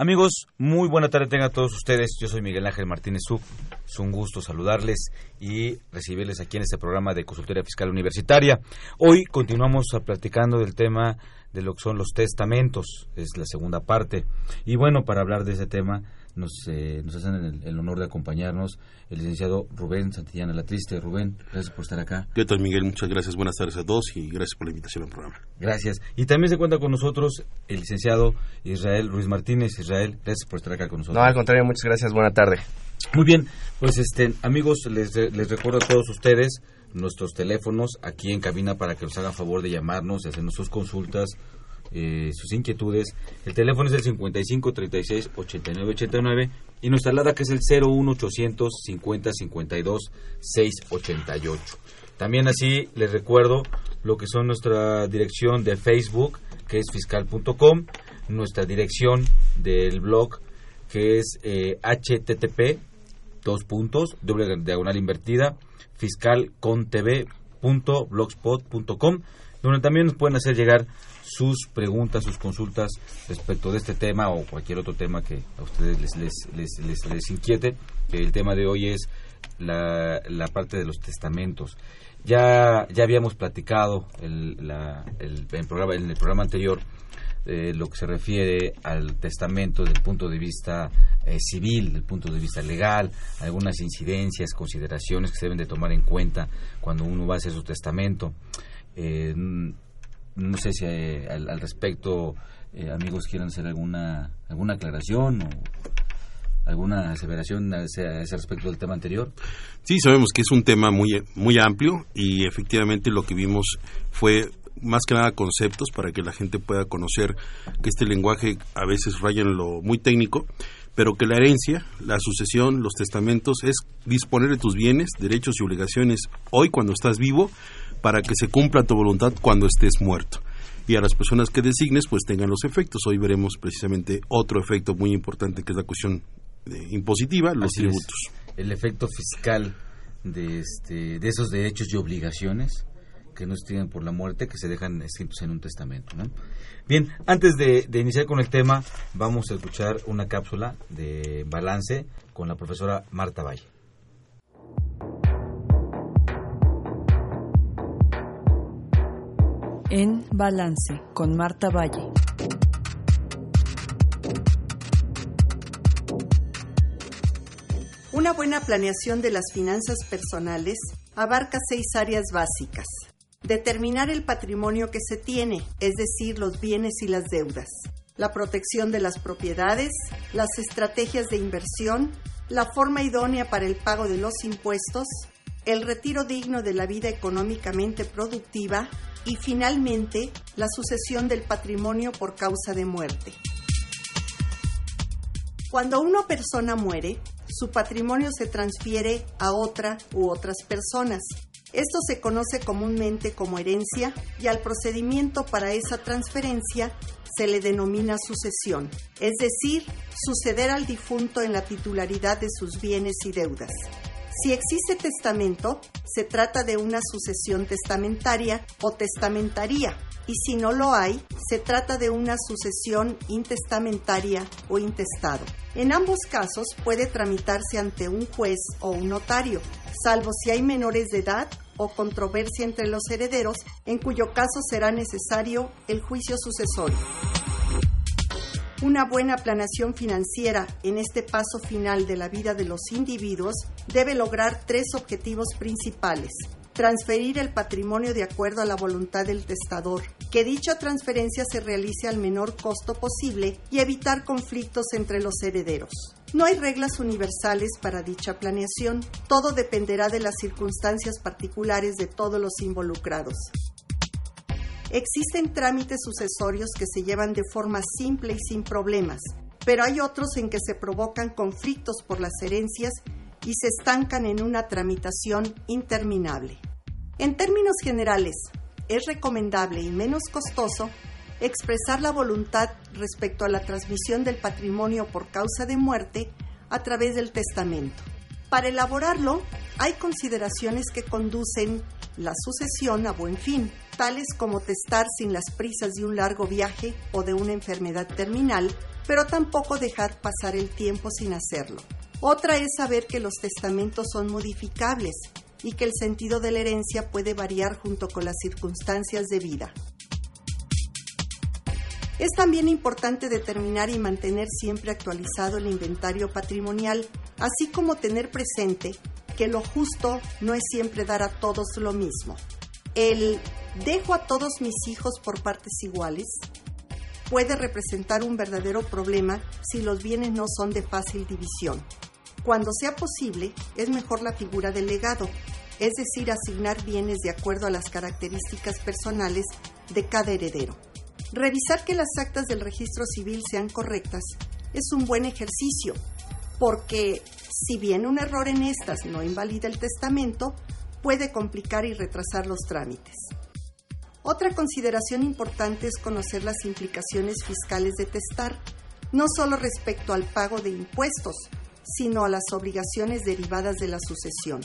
Amigos, muy buena tarde tengan todos ustedes. Yo soy Miguel Ángel Martínez Sub. Es un gusto saludarles y recibirles aquí en este programa de Consultoría Fiscal Universitaria. Hoy continuamos platicando del tema de lo que son los testamentos. Es la segunda parte. Y bueno, para hablar de ese tema nos, eh, nos hacen el, el, honor de acompañarnos el licenciado Rubén Santillana La Triste. Rubén, gracias por estar acá. ¿Qué tal, Miguel? Muchas gracias. Buenas tardes a todos y gracias por la invitación al programa. Gracias. Y también se cuenta con nosotros el licenciado Israel Ruiz Martínez. Israel, gracias por estar acá con nosotros. No, al contrario, muchas gracias. Buena tarde. Muy bien, pues este, amigos, les, les recuerdo a todos ustedes nuestros teléfonos aquí en cabina para que nos hagan favor de llamarnos y hacernos sus consultas eh, sus inquietudes. El teléfono es el 55 36 89 89 y nuestra alada que es el 01 800 50 52 688. También así les recuerdo lo que son nuestra dirección de Facebook que es fiscal.com, nuestra dirección del blog que es eh, http dos puntos doble diagonal invertida fiscalcontv.blogspot.com donde también nos pueden hacer llegar sus preguntas, sus consultas respecto de este tema o cualquier otro tema que a ustedes les, les, les, les, les inquiete. El tema de hoy es la, la parte de los testamentos. Ya, ya habíamos platicado el, la, el, el programa, en el programa anterior eh, lo que se refiere al testamento desde el punto de vista eh, civil, desde el punto de vista legal, algunas incidencias, consideraciones que se deben de tomar en cuenta cuando uno va a hacer su testamento. Eh, no sé si eh, al, al, respecto eh, amigos quieran hacer alguna alguna aclaración o alguna aseveración a ese, ese, respecto del tema anterior. Sí, sabemos que es un tema muy muy amplio y efectivamente lo que vimos fue más que nada conceptos para que la gente pueda conocer que este lenguaje a veces raya en lo muy técnico, pero que la herencia, la sucesión, los testamentos es disponer de tus bienes, derechos y obligaciones hoy cuando estás vivo para que se cumpla tu voluntad cuando estés muerto. Y a las personas que designes, pues tengan los efectos. Hoy veremos precisamente otro efecto muy importante que es la cuestión eh, impositiva, los Así tributos. Es, el efecto fiscal de, este, de esos derechos y obligaciones que no estén por la muerte, que se dejan escritos en un testamento. ¿no? Bien, antes de, de, iniciar con el tema, vamos a escuchar una cápsula de balance con la profesora Marta Valle. En Balance con Marta Valle. Una buena planeación de las finanzas personales abarca seis áreas básicas. Determinar el patrimonio que se tiene, es decir, los bienes y las deudas. La protección de las propiedades, las estrategias de inversión, la forma idónea para el pago de los impuestos, el retiro digno de la vida económicamente productiva y finalmente la sucesión del patrimonio por causa de muerte. Cuando una persona muere, su patrimonio se transfiere a otra u otras personas. Esto se conoce comúnmente como herencia y al procedimiento para esa transferencia se le denomina sucesión, es decir, suceder al difunto en la titularidad de sus bienes y deudas. Si existe testamento, se trata de una sucesión testamentaria o testamentaría, y si no lo hay, se trata de una sucesión intestamentaria o intestado. En ambos casos puede tramitarse ante un juez o un notario, salvo si hay menores de edad o controversia entre los herederos, en cuyo caso será necesario el juicio sucesorio. Una buena planeación financiera en este paso final de la vida de los individuos debe lograr tres objetivos principales. Transferir el patrimonio de acuerdo a la voluntad del testador, que dicha transferencia se realice al menor costo posible y evitar conflictos entre los herederos. No hay reglas universales para dicha planeación, todo dependerá de las circunstancias particulares de todos los involucrados. Existen trámites sucesorios que se llevan de forma simple y sin problemas, pero hay otros en que se provocan conflictos por las herencias y se estancan en una tramitación interminable. En términos generales, es recomendable y menos costoso expresar la voluntad respecto a la transmisión del patrimonio por causa de muerte a través del testamento. Para elaborarlo, hay consideraciones que conducen la sucesión a buen fin, tales como testar sin las prisas de un largo viaje o de una enfermedad terminal, pero tampoco dejar pasar el tiempo sin hacerlo. Otra es saber que los testamentos son modificables y que el sentido de la herencia puede variar junto con las circunstancias de vida. Es también importante determinar y mantener siempre actualizado el inventario patrimonial, así como tener presente que lo justo no es siempre dar a todos lo mismo. El dejo a todos mis hijos por partes iguales puede representar un verdadero problema si los bienes no son de fácil división. Cuando sea posible, es mejor la figura del legado, es decir, asignar bienes de acuerdo a las características personales de cada heredero. Revisar que las actas del registro civil sean correctas es un buen ejercicio, porque si bien un error en estas no invalida el testamento, puede complicar y retrasar los trámites. Otra consideración importante es conocer las implicaciones fiscales de testar, no solo respecto al pago de impuestos, sino a las obligaciones derivadas de la sucesión.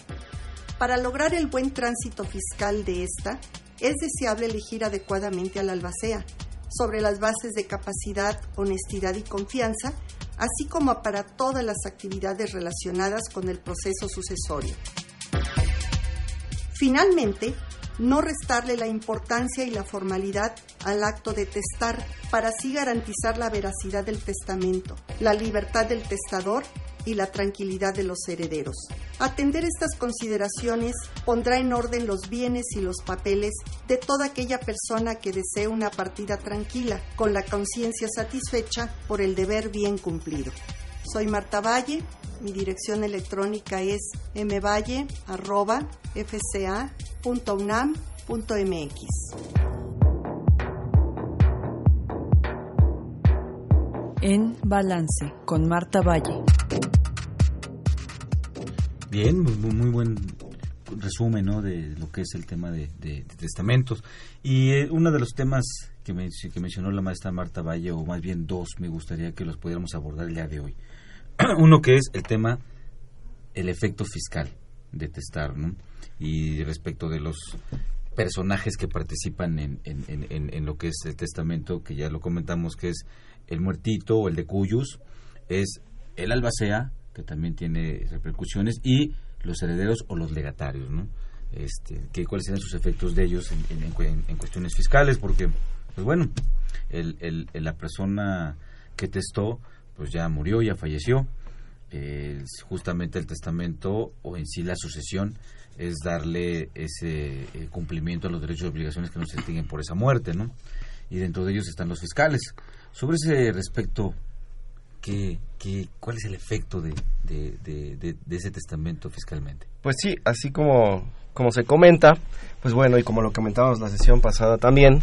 Para lograr el buen tránsito fiscal de esta, es deseable elegir adecuadamente al albacea, sobre las bases de capacidad, honestidad y confianza, así como para todas las actividades relacionadas con el proceso sucesorio. Finalmente, no restarle la importancia y la formalidad al acto de testar para así garantizar la veracidad del testamento, la libertad del testador y la tranquilidad de los herederos. Atender estas consideraciones pondrá en orden los bienes y los papeles de toda aquella persona que desee una partida tranquila, con la conciencia satisfecha por el deber bien cumplido. Soy Marta Valle, mi dirección electrónica es mvalle.fca.unam.mx. En Balance, con Marta Valle. Bien, muy, muy buen resumen ¿no? de lo que es el tema de, testamentos. Y eh, uno de los temas que, que mencionó la maestra Marta Valle, o más bien dos, me gustaría que los pudiéramos abordar el día de hoy. Uno que es el tema, el efecto fiscal de testar, ¿no? Y respecto de los personajes que participan en, lo que es el testamento, que ya lo comentamos, que es el muertito o el de cuyos, es el albacea, que también tiene repercusiones, y los herederos o los legatarios, ¿no? Este, que, cuáles serán sus efectos de ellos en, cuestiones fiscales, porque, pues bueno, el, el, la persona que testó, pues ya murió, ya falleció. justamente el testamento o en sí la sucesión es darle ese eh, cumplimiento a los derechos y obligaciones que nos se distinguen por esa muerte, ¿no? Y dentro de ellos están los fiscales. Sobre ese respecto, ¿qué, qué, cuál es el efecto de, de, ese testamento fiscalmente? Pues sí, así como, como se comenta, pues bueno, y como lo comentamos la sesión pasada también,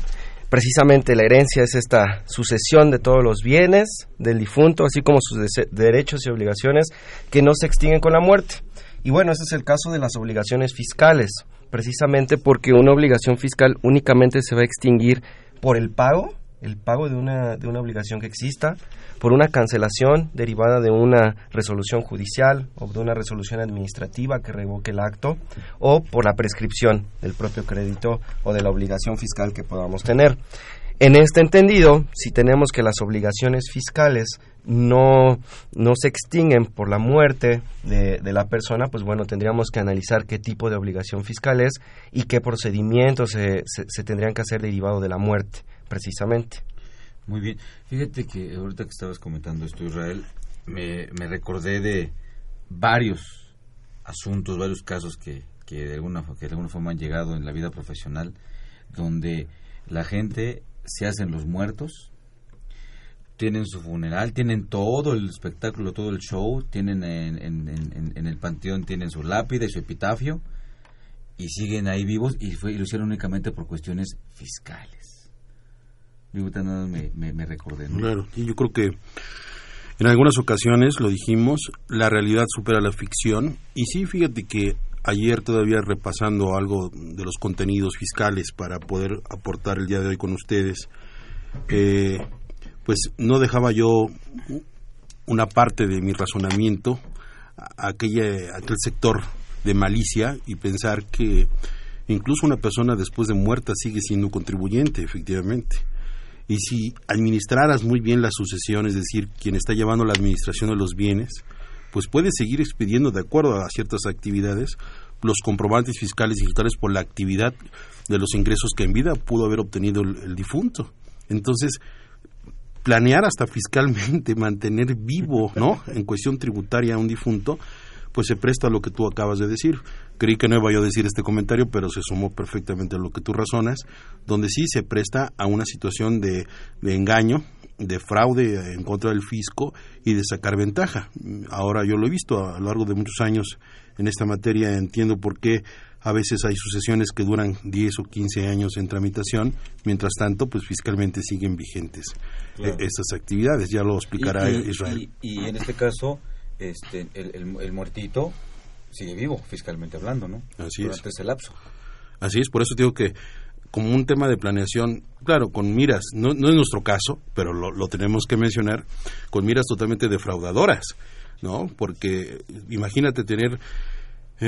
precisamente la herencia es esta sucesión de todos los bienes del difunto, así como sus derechos y obligaciones que no se extinguen con la muerte. Y bueno, ese es el caso de las obligaciones fiscales, precisamente porque una obligación fiscal únicamente se va a extinguir por el pago el pago de una, de una obligación que exista, por una cancelación derivada de una resolución judicial o de una resolución administrativa que revoque el acto, o por la prescripción del propio crédito o de la obligación fiscal que podamos tener. En este entendido, si tenemos que las obligaciones fiscales no, no se extinguen por la muerte de, de, la persona, pues bueno, tendríamos que analizar qué tipo de obligación fiscal es y qué procedimientos se, se tendrían que hacer derivado de la muerte precisamente. Muy bien. Fíjate que ahorita que estabas comentando esto, Israel, me, me recordé de varios asuntos, varios casos que, que, de alguna, que de alguna forma han llegado en la vida profesional, donde la gente se hacen los muertos, tienen su funeral, tienen todo el espectáculo, todo el show, tienen en, el panteón, tienen su lápida y su epitafio, y siguen ahí vivos y, fue, y lo hicieron únicamente por cuestiones fiscales me, recordé. Claro, y yo creo que En algunas ocasiones, lo dijimos, la realidad supera la ficción. Y sí, fíjate que ayer todavía repasando algo de los contenidos fiscales para poder aportar el día de hoy con ustedes, eh, pues no dejaba yo una parte de mi razonamiento a aquella, aquel sector de malicia y pensar que incluso una persona después de muerta sigue siendo contribuyente, efectivamente. Y si administraras muy bien la sucesión, es decir, quien está llevando la administración de los bienes, pues puede seguir expidiendo de acuerdo a ciertas actividades los comprobantes fiscales digitales por la actividad de los ingresos que en vida pudo haber obtenido el, el difunto. Entonces, planear hasta fiscalmente mantener vivo, ¿no? En cuestión tributaria a un difunto, pues se presta a lo que tú acabas de decir. Creí que no iba yo a decir este comentario, pero se sumó perfectamente a lo que tú razonas, donde sí se presta a una situación de, de engaño, de fraude en contra del fisco y de sacar ventaja. Ahora yo lo he visto a lo largo de muchos años en esta materia, entiendo por qué a veces hay sucesiones que duran 10 o 15 años en tramitación, mientras tanto, pues fiscalmente siguen vigentes Claro. eh, estas actividades, ya lo explicará Y- y- Israel. Y, y en este caso, este, el, el- el muertito sigue vivo, fiscalmente hablando, ¿no? Así es. Durante ese lapso. Así es, por eso digo que como un tema de planeación, claro, con miras, no, no es nuestro caso, pero lo, lo tenemos que mencionar, con miras totalmente defraudadoras, ¿no? Porque imagínate tener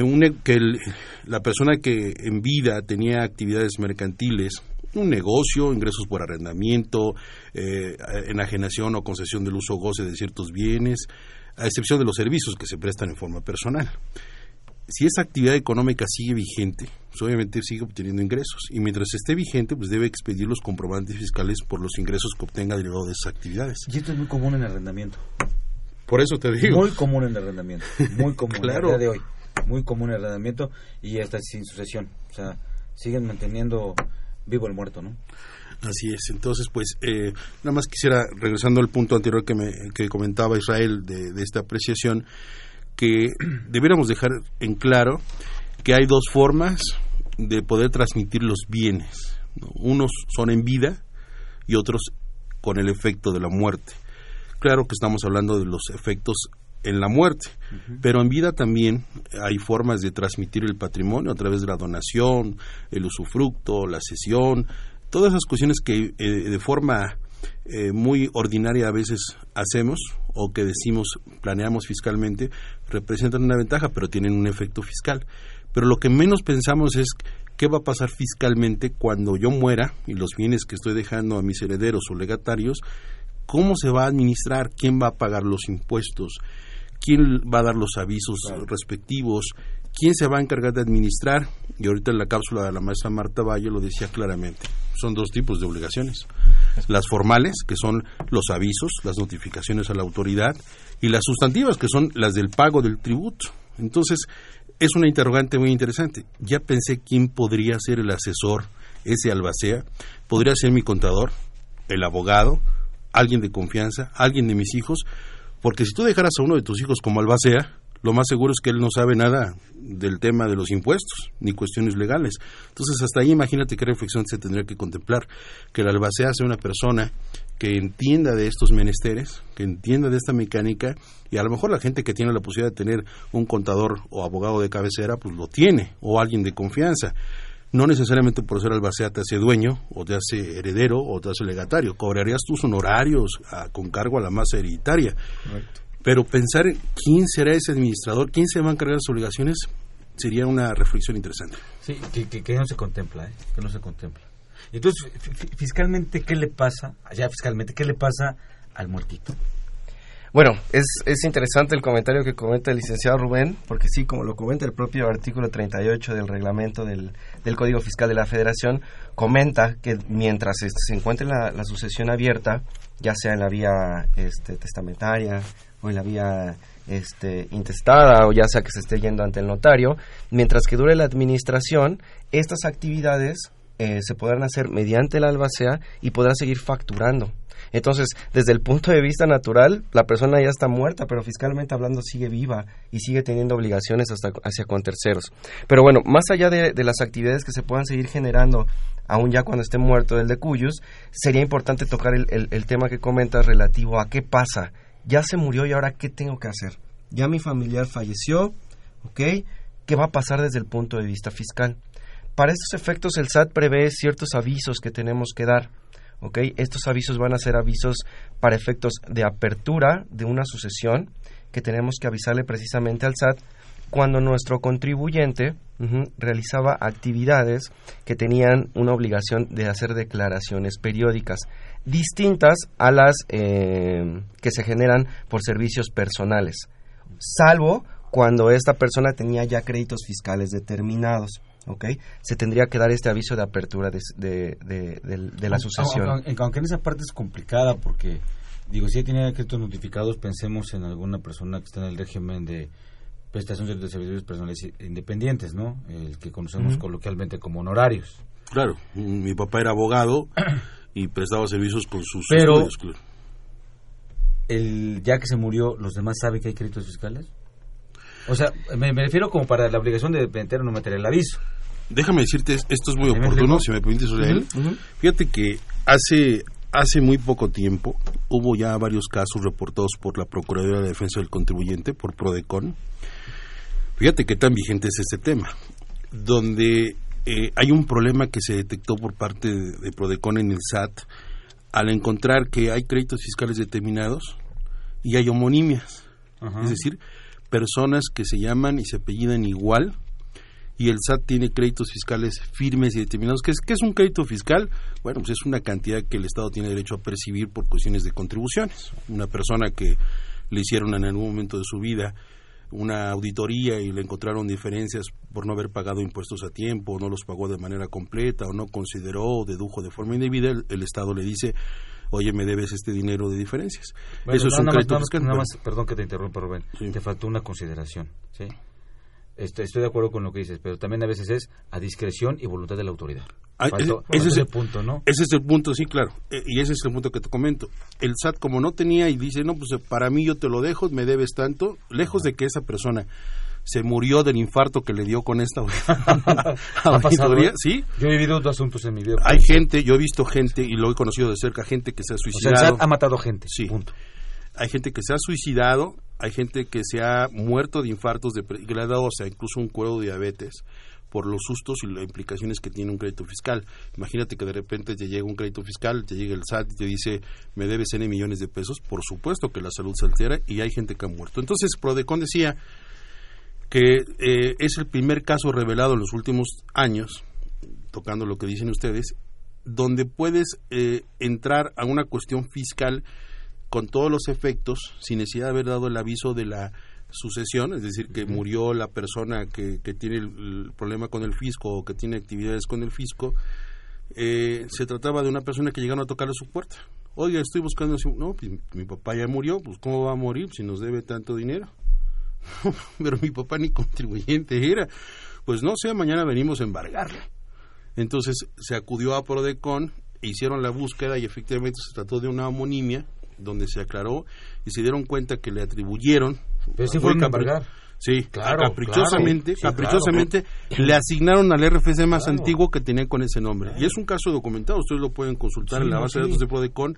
un e- que el- la persona que en vida tenía actividades mercantiles, un negocio, ingresos por arrendamiento, eh, enajenación o concesión del uso o goce de ciertos bienes, a excepción de los servicios que se prestan en forma personal si esa actividad económica sigue vigente, pues obviamente sigue obteniendo ingresos. Y mientras esté vigente, pues debe expedir los comprobantes fiscales por los ingresos que obtenga derivado de esas actividades. Y esto es muy común en el arrendamiento. Por eso te digo. Muy común en el arrendamiento. Muy común Claro. a día de hoy. Muy común el arrendamiento y hasta sin sucesión. O sea, siguen manteniendo vivo el muerto, ¿no? Así es. Entonces, pues, eh, nada más quisiera, regresando al punto anterior que, me, que comentaba Israel de, esta apreciación, que debiéramos dejar en claro que hay dos formas de poder transmitir los bienes. ¿no? Unos son en vida y otros con el efecto de la muerte. Claro que estamos hablando de los efectos en la muerte, pero en vida también hay formas de transmitir el patrimonio a través de la donación, el usufructo, la cesión, todas esas cuestiones que eh, de forma eh, muy ordinaria a veces hacemos o que decimos, planeamos fiscalmente, representan una ventaja, pero tienen un efecto fiscal. Pero lo que menos pensamos es qué va a pasar fiscalmente cuando yo muera y los bienes que estoy dejando a mis herederos o legatarios, cómo se va a administrar, quién va a pagar los impuestos, quién va a dar los avisos respectivos, quién se va a encargar de administrar. Y ahorita en la cápsula de la maestra Marta Valle lo decía claramente. Son dos tipos de obligaciones. Las formales, que son los avisos, las notificaciones a la autoridad, y las sustantivas, que son las del pago del tributo. Entonces, es una interrogante muy interesante. Ya pensé quién podría ser el asesor, ese albacea. Podría ser mi contador, el abogado, alguien de confianza, alguien de mis hijos, porque si tú dejaras a uno de tus hijos como albacea, lo más seguro es que él no sabe nada del tema de los impuestos, ni cuestiones legales. Entonces, hasta ahí imagínate qué reflexión se tendría que contemplar, que el albacea sea una persona que entienda de estos menesteres, que entienda de esta mecánica, y a lo mejor la gente que tiene la posibilidad de tener un contador o abogado de cabecera, pues lo tiene, o alguien de confianza. No necesariamente por ser albacea te hace dueño, o te hace heredero, o te hace legatario. Cobrarías tus honorarios a- con cargo a la masa hereditaria. Pero pensar en quién será ese administrador, quién se va a encargar de las obligaciones, sería una reflexión interesante. Sí, que, que, que no se contempla, ¿eh? Que no se contempla. Entonces, fi- fi- fiscalmente, ¿qué le pasa, allá fiscalmente, qué le pasa al muertito? Bueno, es, es interesante el comentario que comenta el licenciado Rubén, porque sí, como lo comenta el propio artículo 38 del reglamento del, del Código Fiscal de la Federación, comenta que mientras este, se encuentre la, sucesión abierta, ya sea en la vía este, testamentaria o en la vía este, intestada o ya sea que se esté yendo ante el notario, mientras que dure la administración, estas actividades eh, se podrán hacer mediante la albacea y podrá seguir facturando. Entonces, desde el punto de vista natural, la persona ya está muerta, pero fiscalmente hablando sigue viva y sigue teniendo obligaciones hasta hacia con terceros. Pero bueno, más allá de, las actividades que se puedan seguir generando, aún ya cuando esté muerto el de Cuyos, sería importante tocar el, el- el tema que comentas relativo a qué pasa ya se murió y ahora qué tengo que hacer. Ya mi familiar falleció, ¿ok? ¿Qué va a pasar desde el punto de vista fiscal? Para estos efectos el SAT prevé ciertos avisos que tenemos que dar. ¿Ok? Estos avisos van a ser avisos para efectos de apertura de una sucesión que tenemos que avisarle precisamente al SAT cuando nuestro contribuyente realizaba actividades que tenían una obligación de hacer declaraciones periódicas distintas a las eh, que se generan por servicios personales, salvo cuando esta persona tenía ya créditos fiscales determinados. ¿Ok? Se tendría que dar este aviso de apertura de, de- de- de- de la sucesión. Aunque, aunque en esa parte es complicada porque, digo, si ya tiene créditos notificados, pensemos en alguna persona que está en el régimen de prestación de servicios personales independientes, ¿no? El que conocemos coloquialmente como honorarios. Claro, mi papá era abogado y prestaba servicios con sus Pero- estudios, claro. El, ya que se murió, ¿los demás saben que hay créditos fiscales? O sea, me, me refiero como para la obligación de meter o no meter el aviso. Déjame decirte, esto es muy ¿Me oportuno, si me permites, ujú. Fíjate que hace, hace muy poco tiempo hubo ya varios casos reportados por la Procuraduría de Defensa del Contribuyente, por PRODECON. Fíjate qué tan vigente es este tema, donde eh, hay un problema que se detectó por parte de, de PRODECON en el SAT al encontrar que hay créditos fiscales determinados y hay homonimias. Ajá. Es decir, personas que se llaman y se apellidan igual y el SAT tiene créditos fiscales firmes y determinados. ¿Qué es, es un crédito fiscal? Bueno, pues es una cantidad que el Estado tiene derecho a percibir por cuestiones de contribuciones. Una persona que le hicieron en algún momento de su vida una auditoría y le encontraron diferencias por no haber pagado impuestos a tiempo, o no los pagó de manera completa, o no consideró o dedujo de forma indebida, el, el Estado le dice, oye, me debes este dinero de diferencias. Bueno, Eso es nada un más- crédito nada más- fiscal. nada más, perdón que te interrumpa, Rubén. Te faltó una consideración, ¿sí? Estoy, estoy de acuerdo con lo que dices, pero también a veces es a discreción y voluntad de la autoridad. Ah, ese, es el punto, ¿no? Ese es el punto, sí, claro. Eh, y ese es el punto que te comento. El SAT, como no tenía y dice, no, pues eh, para mí yo te lo dejo, me debes tanto, lejos de que esa persona se murió del infarto que le dio con esta auditoría, ¿eh? sí. Yo he vivido dos asuntos en mi vida. Hay gente, yo he visto gente y lo he conocido de cerca, gente que se ha O sea, el suicidado. SAT ha matado gente. Sí. Hay gente que se ha suicidado, hay gente que se ha muerto de infartos, de, que le ha dado o sea, incluso un cuero de diabetes por los sustos y las implicaciones que tiene un crédito fiscal. Imagínate que de repente te llega un crédito fiscal, te llega el SAT y te dice, me debes N millones de pesos. Por supuesto que la salud se altera y hay gente que ha muerto. Entonces, Prodecon decía que eh, es el primer caso revelado en los últimos años, tocando lo que dicen ustedes, donde puedes eh, entrar a una cuestión fiscal con todos los efectos sin necesidad de haber dado el aviso de la sucesión, es decir, que murió la persona que, que tiene el, el problema con el fisco o que tiene actividades con el fisco, eh, se trataba de una persona que llegaron a tocarle su puerta. Oiga, estoy buscando, no, pues, mi papá ya murió, pues ¿cómo va a morir si nos debe tanto dinero? Pero mi papá ni contribuyente era. Pues no sé, mañana venimos a embargarle. Entonces se acudió a Prodecon, e hicieron la búsqueda y efectivamente se trató de una homonimia donde se aclaró y se dieron cuenta que le atribuyeron. Pero sí capri- embargar. Sí, Claro, caprichosamente, claro. Sí, caprichosamente claro. le asignaron al RFC más antiguo que tenían con ese nombre. Y es un caso documentado, ustedes lo pueden consultar Sí, en la base de datos de Prodecon,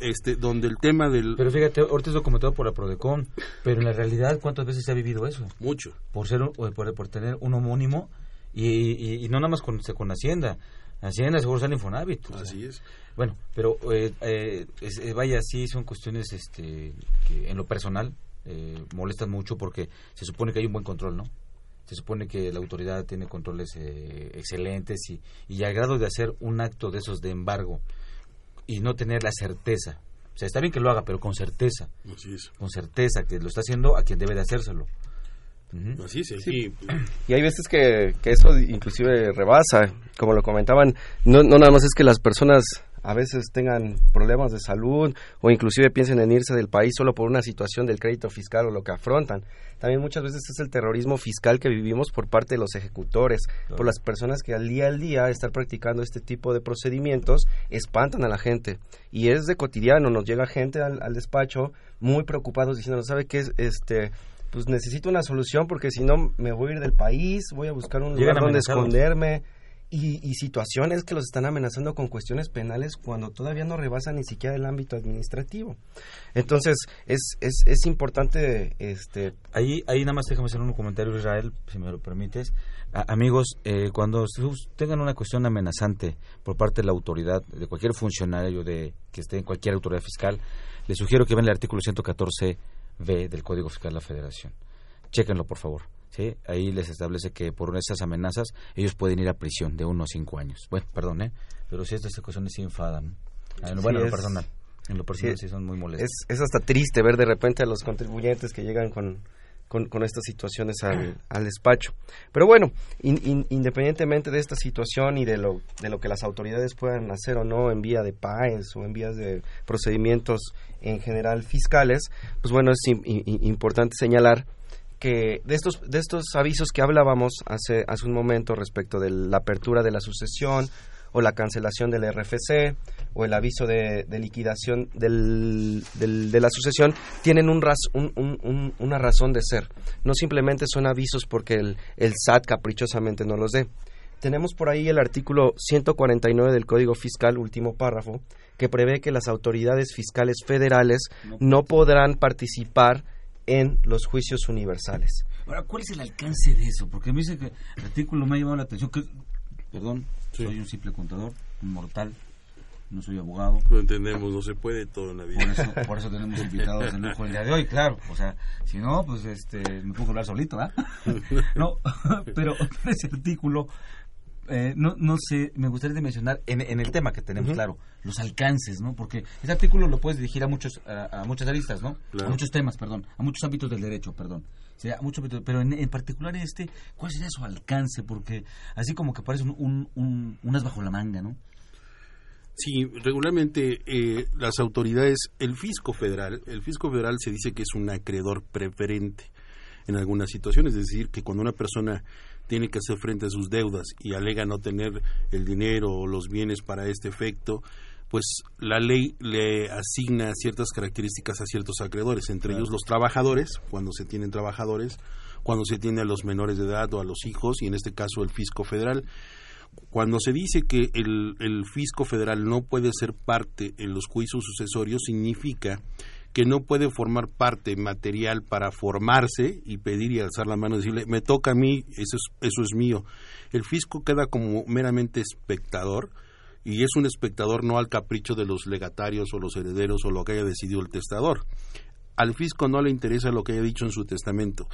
este, donde el tema del... Pero fíjate, ahorita es documentado por la Prodecon, pero en la realidad, ¿cuántas veces se ha vivido eso? Mucho. Por ser por, por tener un homónimo y, y- y no nada más con, con Hacienda. Hacienda seguro sale Infonavit. o sea. Así es. Bueno, pero eh, eh, es- eh, vaya, sí son cuestiones este, que en lo personal eh, molestan mucho porque se supone que hay un buen control, ¿no? Se supone que la autoridad tiene controles eh, excelentes y, y al grado de hacer un acto de esos de embargo y no tener la certeza. O sea, está bien que lo haga, pero con certeza. Así es. Con certeza, que lo está haciendo a quien debe de hacérselo. Así es, aquí, Y hay veces que, que eso inclusive rebasa, como lo comentaban, no, no nada más es que las personas a veces tengan problemas de salud o inclusive piensen en irse del país solo por una situación del crédito fiscal o lo que afrontan. También muchas veces es el terrorismo fiscal que vivimos por parte de los ejecutores, por las personas que al día al día estar practicando este tipo de procedimientos espantan a la gente. Y es de cotidiano, nos llega gente al, al despacho muy preocupados diciendo, ¿sabe qué? Este, pues necesito una solución porque si no me voy a ir del país, voy a buscar un Llegan lugar donde esconderme. Y, situaciones que los están amenazando con cuestiones penales cuando todavía no rebasan ni siquiera el ámbito administrativo. Entonces, es, es, es importante... este Ahí, ahí nada más déjame hacer un comentario, Israel, si me lo permites. amigos, eh, cuando tengan una cuestión amenazante por parte de la autoridad, de cualquier funcionario de que esté en cualquier autoridad fiscal, les sugiero que vean el artículo 114b del Código Fiscal de la Federación. Chéquenlo, por favor ¿sí? Ahí les establece que por esas amenazas ellos pueden ir a prisión de uno a cinco años. Bueno, perdón, ¿eh? Pero si estas cuestiones sí enfadan. bueno, en lo personal. En lo personal sí, son muy molestos. Es, hasta triste ver de repente a los contribuyentes que llegan con, con, estas situaciones al, al, despacho. Pero bueno, independientemente de esta situación y de lo, de lo que las autoridades puedan hacer o no en vía de PAES o en vías de procedimientos en general fiscales, pues bueno, es importante señalar que de estos, de estos avisos que hablábamos hace, hace un momento respecto de la apertura de la sucesión o la cancelación del RFC o el aviso de, liquidación del, de la sucesión tienen un una razón de ser. No simplemente son avisos porque el, el SAT caprichosamente no los dé. Tenemos por ahí el artículo 149 del Código Fiscal, último párrafo, que prevé que las autoridades fiscales federales no podrán participar en los juicios universales. Ahora, ¿cuál es el alcance de eso? Porque me dice que el artículo me ha llamado la atención. Que, perdón, soy un simple contador, un mortal, no soy abogado. Lo entendemos, no se puede todo en la vida. Por eso, por eso tenemos invitados de lujo el día de hoy, claro. O sea, si no, pues este, me pongo a hablar solito, ¿ah? no, pero ese artículo eh, no, no sé, me gustaría mencionar en, en el tema que tenemos, claro, los alcances, ¿no? Porque ese artículo lo puedes dirigir a muchos a, muchas aristas, ¿no? A muchos temas, perdón, a muchos ámbitos del derecho, perdón. sea, mucho, pero en, en, particular este, ¿cuál sería su alcance? Porque así como que parece un, un, unas bajo la manga, ¿no? Sí, regularmente eh, las autoridades, el fisco federal, el fisco federal se dice que es un acreedor preferente en algunas situaciones, es decir, que cuando una persona tiene que hacer frente a sus deudas y alega no tener el dinero o los bienes para este efecto, pues la ley le asigna ciertas características a ciertos acreedores, entre ellos los trabajadores, cuando se tienen trabajadores, cuando se tiene a los menores de edad o a los hijos, y en este caso el fisco federal. Cuando se dice que el, el fisco federal no puede ser parte en los juicios sucesorios, significa que no puede formar parte material para formarse y pedir y alzar la mano y decirle, me toca a mí, eso es, eso es mío. El fisco queda como meramente espectador y es un espectador no al capricho de los legatarios o los herederos o lo que haya decidido el testador. Al fisco no le interesa lo que haya dicho en su testamento.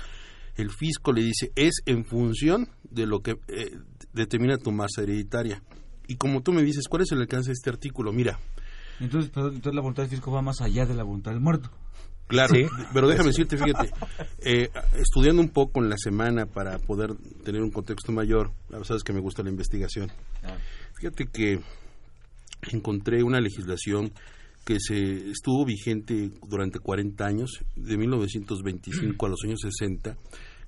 El fisco le dice, es en función de lo que eh, determina tu masa hereditaria. Y como tú me dices, ¿cuál es el alcance de este artículo? Mira, entonces, entonces la voluntad del fisco va más allá de la voluntad del muerto. Claro, pero déjame decirte, fíjate, eh, estudiando un poco en la semana para poder tener un contexto mayor, sabes que me gusta la investigación, fíjate que encontré una legislación que se estuvo vigente durante 40 años, de 1925 a los años 60,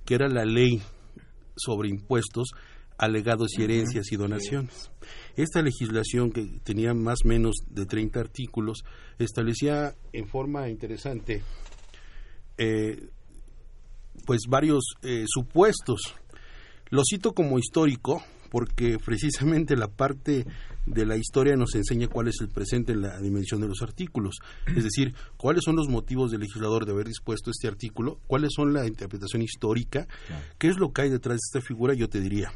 que era la ley sobre impuestos alegados y herencias y donaciones. Esta legislación, que tenía más o menos de 30 artículos, establecía en forma interesante eh, pues varios eh, supuestos. Lo cito como histórico porque precisamente la parte de la historia nos enseña cuál es el presente en la dimensión de los artículos. Es decir, cuáles son los motivos del legislador de haber dispuesto este artículo, cuáles son la interpretación histórica, qué es lo que hay detrás de esta figura, yo te diría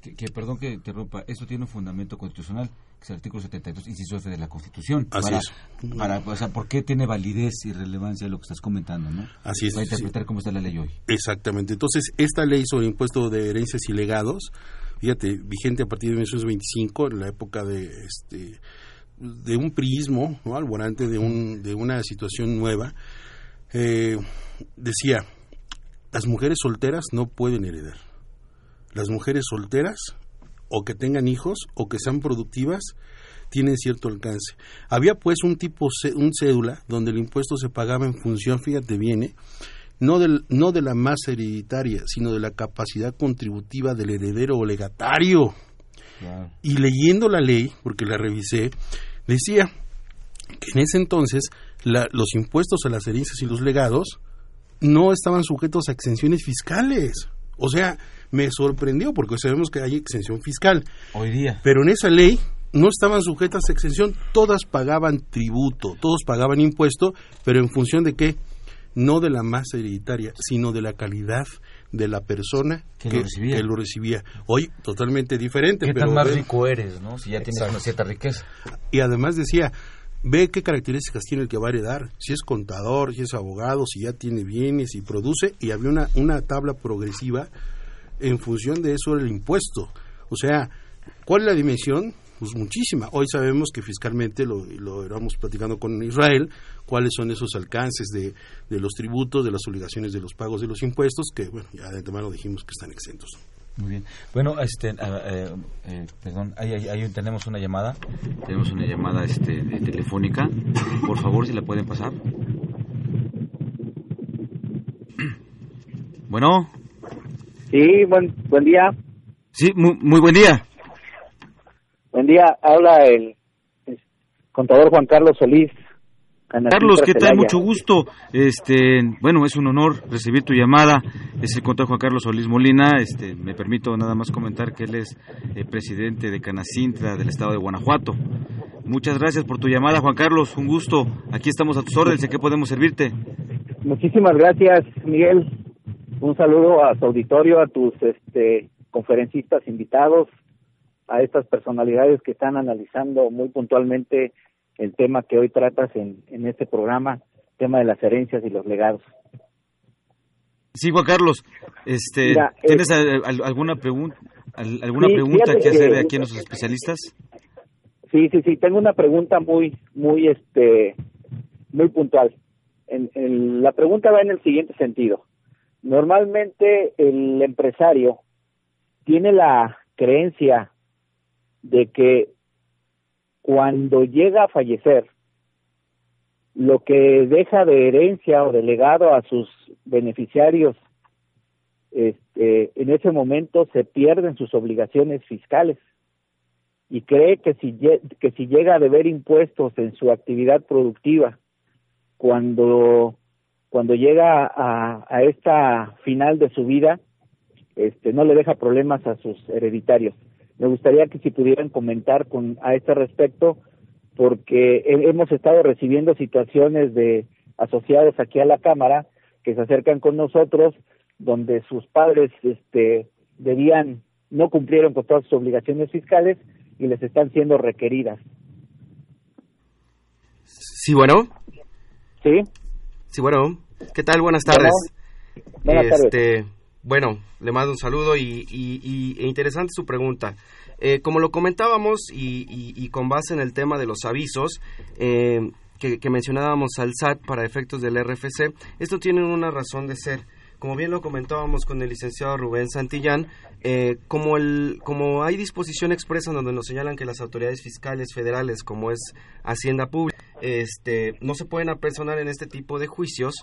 que, perdón que interrumpa, eso tiene un fundamento constitucional, que es el artículo 72, inciso F de la Constitución. Así es. Para, o sea, ¿por qué tiene validez y relevancia lo que estás comentando, no? Así es. Para interpretar cómo está la ley hoy. Exactamente. Entonces, esta ley sobre impuesto de herencias y legados, fíjate, vigente a partir de 1925, en la época de este de un prismo, ¿no? alborante de, un, de una situación nueva, eh, decía, las mujeres solteras no pueden heredar las mujeres solteras o que tengan hijos o que sean productivas tienen cierto alcance. Había pues un tipo, un cédula donde el impuesto se pagaba en función, fíjate bien, ¿eh? no, del, no de la masa hereditaria, sino de la capacidad contributiva del heredero o legatario. Y leyendo la ley, porque la revisé, decía que en ese entonces los impuestos a las herencias y los legados no estaban sujetos a exenciones fiscales. O sea, me sorprendió porque sabemos que hay exención fiscal. Hoy día. Pero en esa ley no estaban sujetas a exención, todas pagaban tributo, todos pagaban impuesto, pero en función de qué? No de la masa hereditaria, sino de la calidad de la persona que, lo, recibía. lo recibía. Hoy totalmente diferente. ¿Qué pero tan más rico eres, no? Si ya tienes Exacto. una cierta riqueza. Y además decía, ve qué características tiene el que va a heredar, si es contador, si es abogado, si ya tiene bienes y produce, y había una, una tabla progresiva en función de eso el impuesto. O sea, ¿cuál es la dimensión? Pues muchísima. Hoy sabemos que fiscalmente, lo, lo éramos platicando con Israel, cuáles son esos alcances de, de los tributos, de las obligaciones de los pagos de los impuestos, que bueno, ya de antemano dijimos que están exentos. Muy bien. Bueno, este, ah, eh, eh, perdón, ahí, ahí- ahí tenemos una llamada. Tenemos una llamada este, de telefónica. Por favor, si la pueden pasar. Bueno. Sí, buen, buen día. Sí, muy, muy buen día. Buen día. Habla el, el contador Juan Carlos Solís. Carlos, ¿qué tal? Mucho gusto. Este, bueno, es un honor recibir tu llamada. Es el contador Juan Carlos Solís Molina. Este, me permito nada más comentar que él es eh, presidente de Canacintra del estado de Guanajuato. Muchas gracias por tu llamada, Juan Carlos. Un gusto. Aquí estamos a tus órdenes. ¿En qué podemos servirte? Muchísimas gracias, Miguel. Un saludo a su auditorio, a tus este, conferencistas invitados, a estas personalidades que están analizando muy puntualmente el tema que hoy tratas en, en este programa, tema de las herencias y los legados. Sí, Juan Carlos. Este, Mira, eh, ¿Tienes al- alguna, pregun- al- alguna Sí, pregunta que hacer aquí a nuestros especialistas? Sí, sí, sí. Tengo una pregunta muy, muy, este, muy puntual. En, en- la pregunta va en el siguiente sentido. Normalmente el empresario tiene la creencia de que cuando llega a fallecer, lo que deja de herencia o de legado a sus beneficiarios, este, en ese momento se pierden sus obligaciones fiscales y cree que si, que si llega a deber impuestos en su actividad productiva, cuando, cuando llega a, a esta final de su vida, este, no le deja problemas a sus hereditarios. Me gustaría que si pudieran comentar con, a este respecto, porque he- hemos estado recibiendo situaciones de asociados aquí a la Cámara que se acercan con nosotros donde sus padres este, debían, no cumplieron con todas sus obligaciones fiscales y les están siendo requeridas. Sí, bueno. Sí. Sí, bueno. ¿Qué tal? Buenas tardes. Buenas tardes. Este, Bueno, le mando un saludo y, y- y- e interesante su pregunta. Eh, como lo comentábamos y, y- con base en el tema de los avisos eh, que, que mencionábamos al SAT para efectos del RFC, esto tiene una razón de ser. Como bien lo comentábamos con el licenciado Rubén Santillán, eh, como, el, como hay disposición expresa donde nos señalan que las autoridades fiscales federales, como es Hacienda Pública, este, no se pueden apersonar en este tipo de juicios,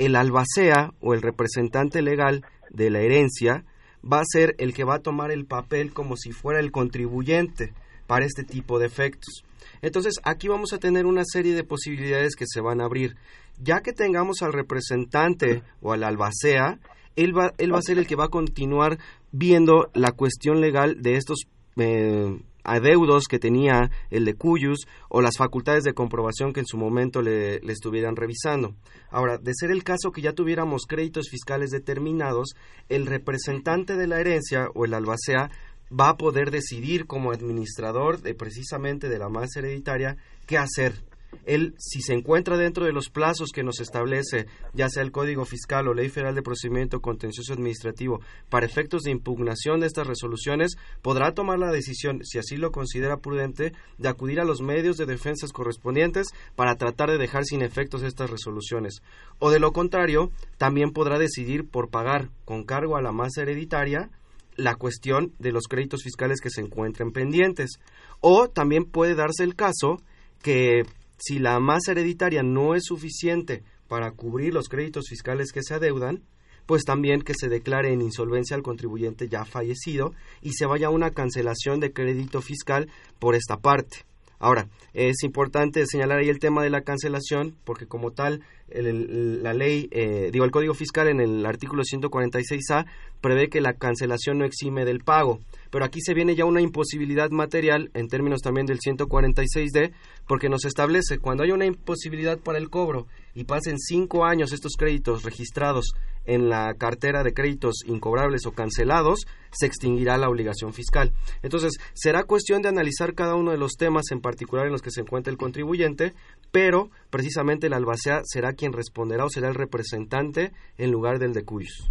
el albacea o el representante legal de la herencia va a ser el que va a tomar el papel como si fuera el contribuyente para este tipo de efectos. Entonces, aquí vamos a tener una serie de posibilidades que se van a abrir. Ya que tengamos al representante o al albacea, él va, él va a ser el que va a continuar viendo la cuestión legal de estos eh, adeudos que tenía el de Cuyus o las facultades de comprobación que en su momento le, le estuvieran revisando. Ahora, de ser el caso que ya tuviéramos créditos fiscales determinados, el representante de la herencia o el albacea va a poder decidir como administrador de precisamente de la masa hereditaria qué hacer. Él, si se encuentra dentro de los plazos que nos establece, ya sea el Código Fiscal o Ley Federal de Procedimiento Contencioso Administrativo, para efectos de impugnación de estas resoluciones, podrá tomar la decisión, si así lo considera prudente, de acudir a los medios de defensas correspondientes para tratar de dejar sin efectos estas resoluciones. O de lo contrario, también podrá decidir por pagar con cargo a la masa hereditaria la cuestión de los créditos fiscales que se encuentren pendientes. O también puede darse el caso que si la masa hereditaria no es suficiente para cubrir los créditos fiscales que se adeudan, pues también que se declare en insolvencia al contribuyente ya fallecido y se vaya a una cancelación de crédito fiscal por esta parte. Ahora, es importante señalar ahí el tema de la cancelación, porque como tal, la ley, eh, digo, el Código Fiscal en el artículo 146A prevé que la cancelación no exime del pago. Pero aquí se viene ya una imposibilidad material en términos también del 146D, porque nos establece cuando hay una imposibilidad para el cobro y pasen cinco años estos créditos registrados en la cartera de créditos incobrables o cancelados, se extinguirá la obligación fiscal. Entonces, será cuestión de analizar cada uno de los temas en particular en los que se encuentra el contribuyente, pero precisamente el albacea será quien responderá o será el representante en lugar del de cuyos.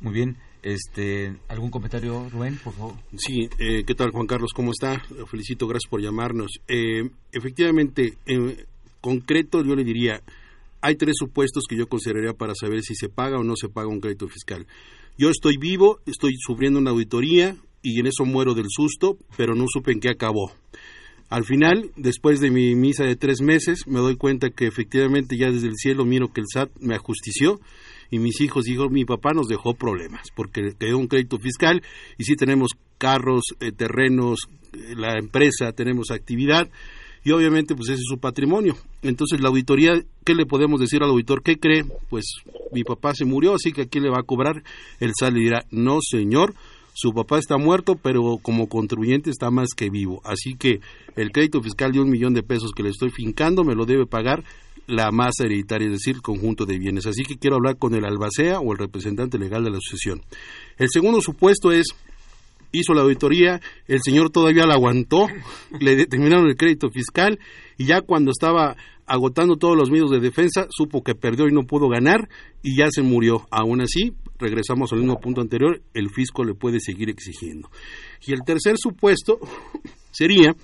Muy bien. Este, ¿Algún comentario, Rubén, por favor? Sí, eh, ¿qué tal, Juan Carlos? ¿Cómo está? Felicito, gracias por llamarnos. Eh, efectivamente, en concreto, yo le diría, hay tres supuestos que yo consideraría para saber si se paga o no se paga un crédito fiscal. Yo estoy vivo, estoy sufriendo una auditoría y en eso muero del susto, pero no supe en qué acabó. Al final, después de mi misa de tres meses, me doy cuenta que efectivamente ya desde el cielo miro que el SAT me ajustició y mis hijos dijo mi papá nos dejó problemas porque quedó un crédito fiscal y sí tenemos carros, eh, terrenos, eh, la empresa, tenemos actividad y obviamente pues ese es su patrimonio. Entonces la auditoría, ¿qué le podemos decir al auditor? ¿Qué cree? Pues mi papá se murió, así que aquí le va a cobrar. El SAT le dirá, no señor, su papá está muerto, pero como contribuyente está más que vivo. Así que el crédito fiscal de un millón de pesos que le estoy fincando me lo debe pagar la masa hereditaria, es decir, el conjunto de bienes. Así que quiero hablar con el albacea o el representante legal de la asociación. El segundo supuesto es hizo la auditoría, el señor todavía la aguantó, le determinaron el crédito fiscal y ya cuando estaba agotando todos los medios de defensa, supo que perdió y no pudo ganar y ya se murió. Aún así, regresamos al mismo punto anterior, el fisco le puede seguir exigiendo. Y el tercer supuesto sería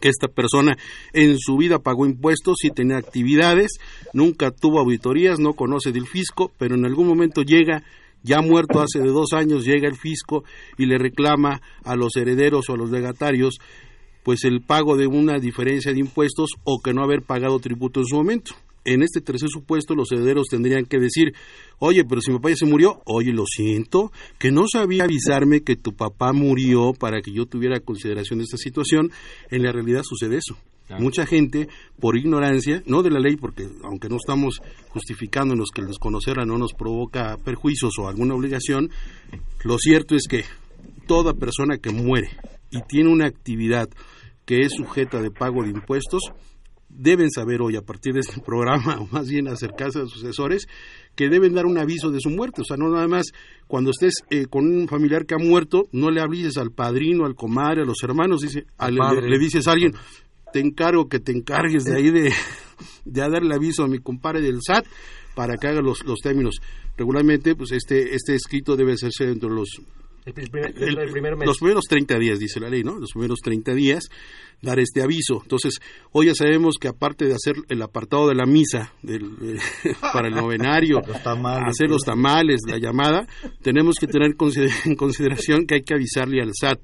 que esta persona en su vida pagó impuestos y tenía actividades, nunca tuvo auditorías, no conoce del fisco, pero en algún momento llega ya muerto hace de dos años, llega el fisco y le reclama a los herederos o a los legatarios pues el pago de una diferencia de impuestos o que no haber pagado tributo en su momento. En este tercer supuesto, los herederos tendrían que decir, oye, pero si mi papá ya se murió, oye, lo siento, que no sabía avisarme que tu papá murió para que yo tuviera consideración de esta situación. En la realidad sucede eso. Mucha gente, por ignorancia, no de la ley, porque aunque no estamos justificándonos que el desconocerla no nos provoca perjuicios o alguna obligación, lo cierto es que toda persona que muere y tiene una actividad que es sujeta de pago de impuestos, deben saber hoy a partir de este programa, o más bien acercarse a sus asesores, que deben dar un aviso de su muerte. O sea, no nada más cuando estés eh, con un familiar que ha muerto, no le avises al padrino, al comadre, a los hermanos, dice, le, dices a alguien, te encargo que te encargues de ahí de, de darle aviso a mi compadre del SAT para que haga los, los términos. Regularmente, pues este, este escrito debe hacerse dentro de los los primeros 30 días, dice la ley, ¿no? Los primeros 30 días dar este aviso. Entonces, hoy ya sabemos que aparte de hacer el apartado de la misa para el novenario, hacer los tamales, la llamada, tenemos que tener en consideración que hay que avisarle al SAT,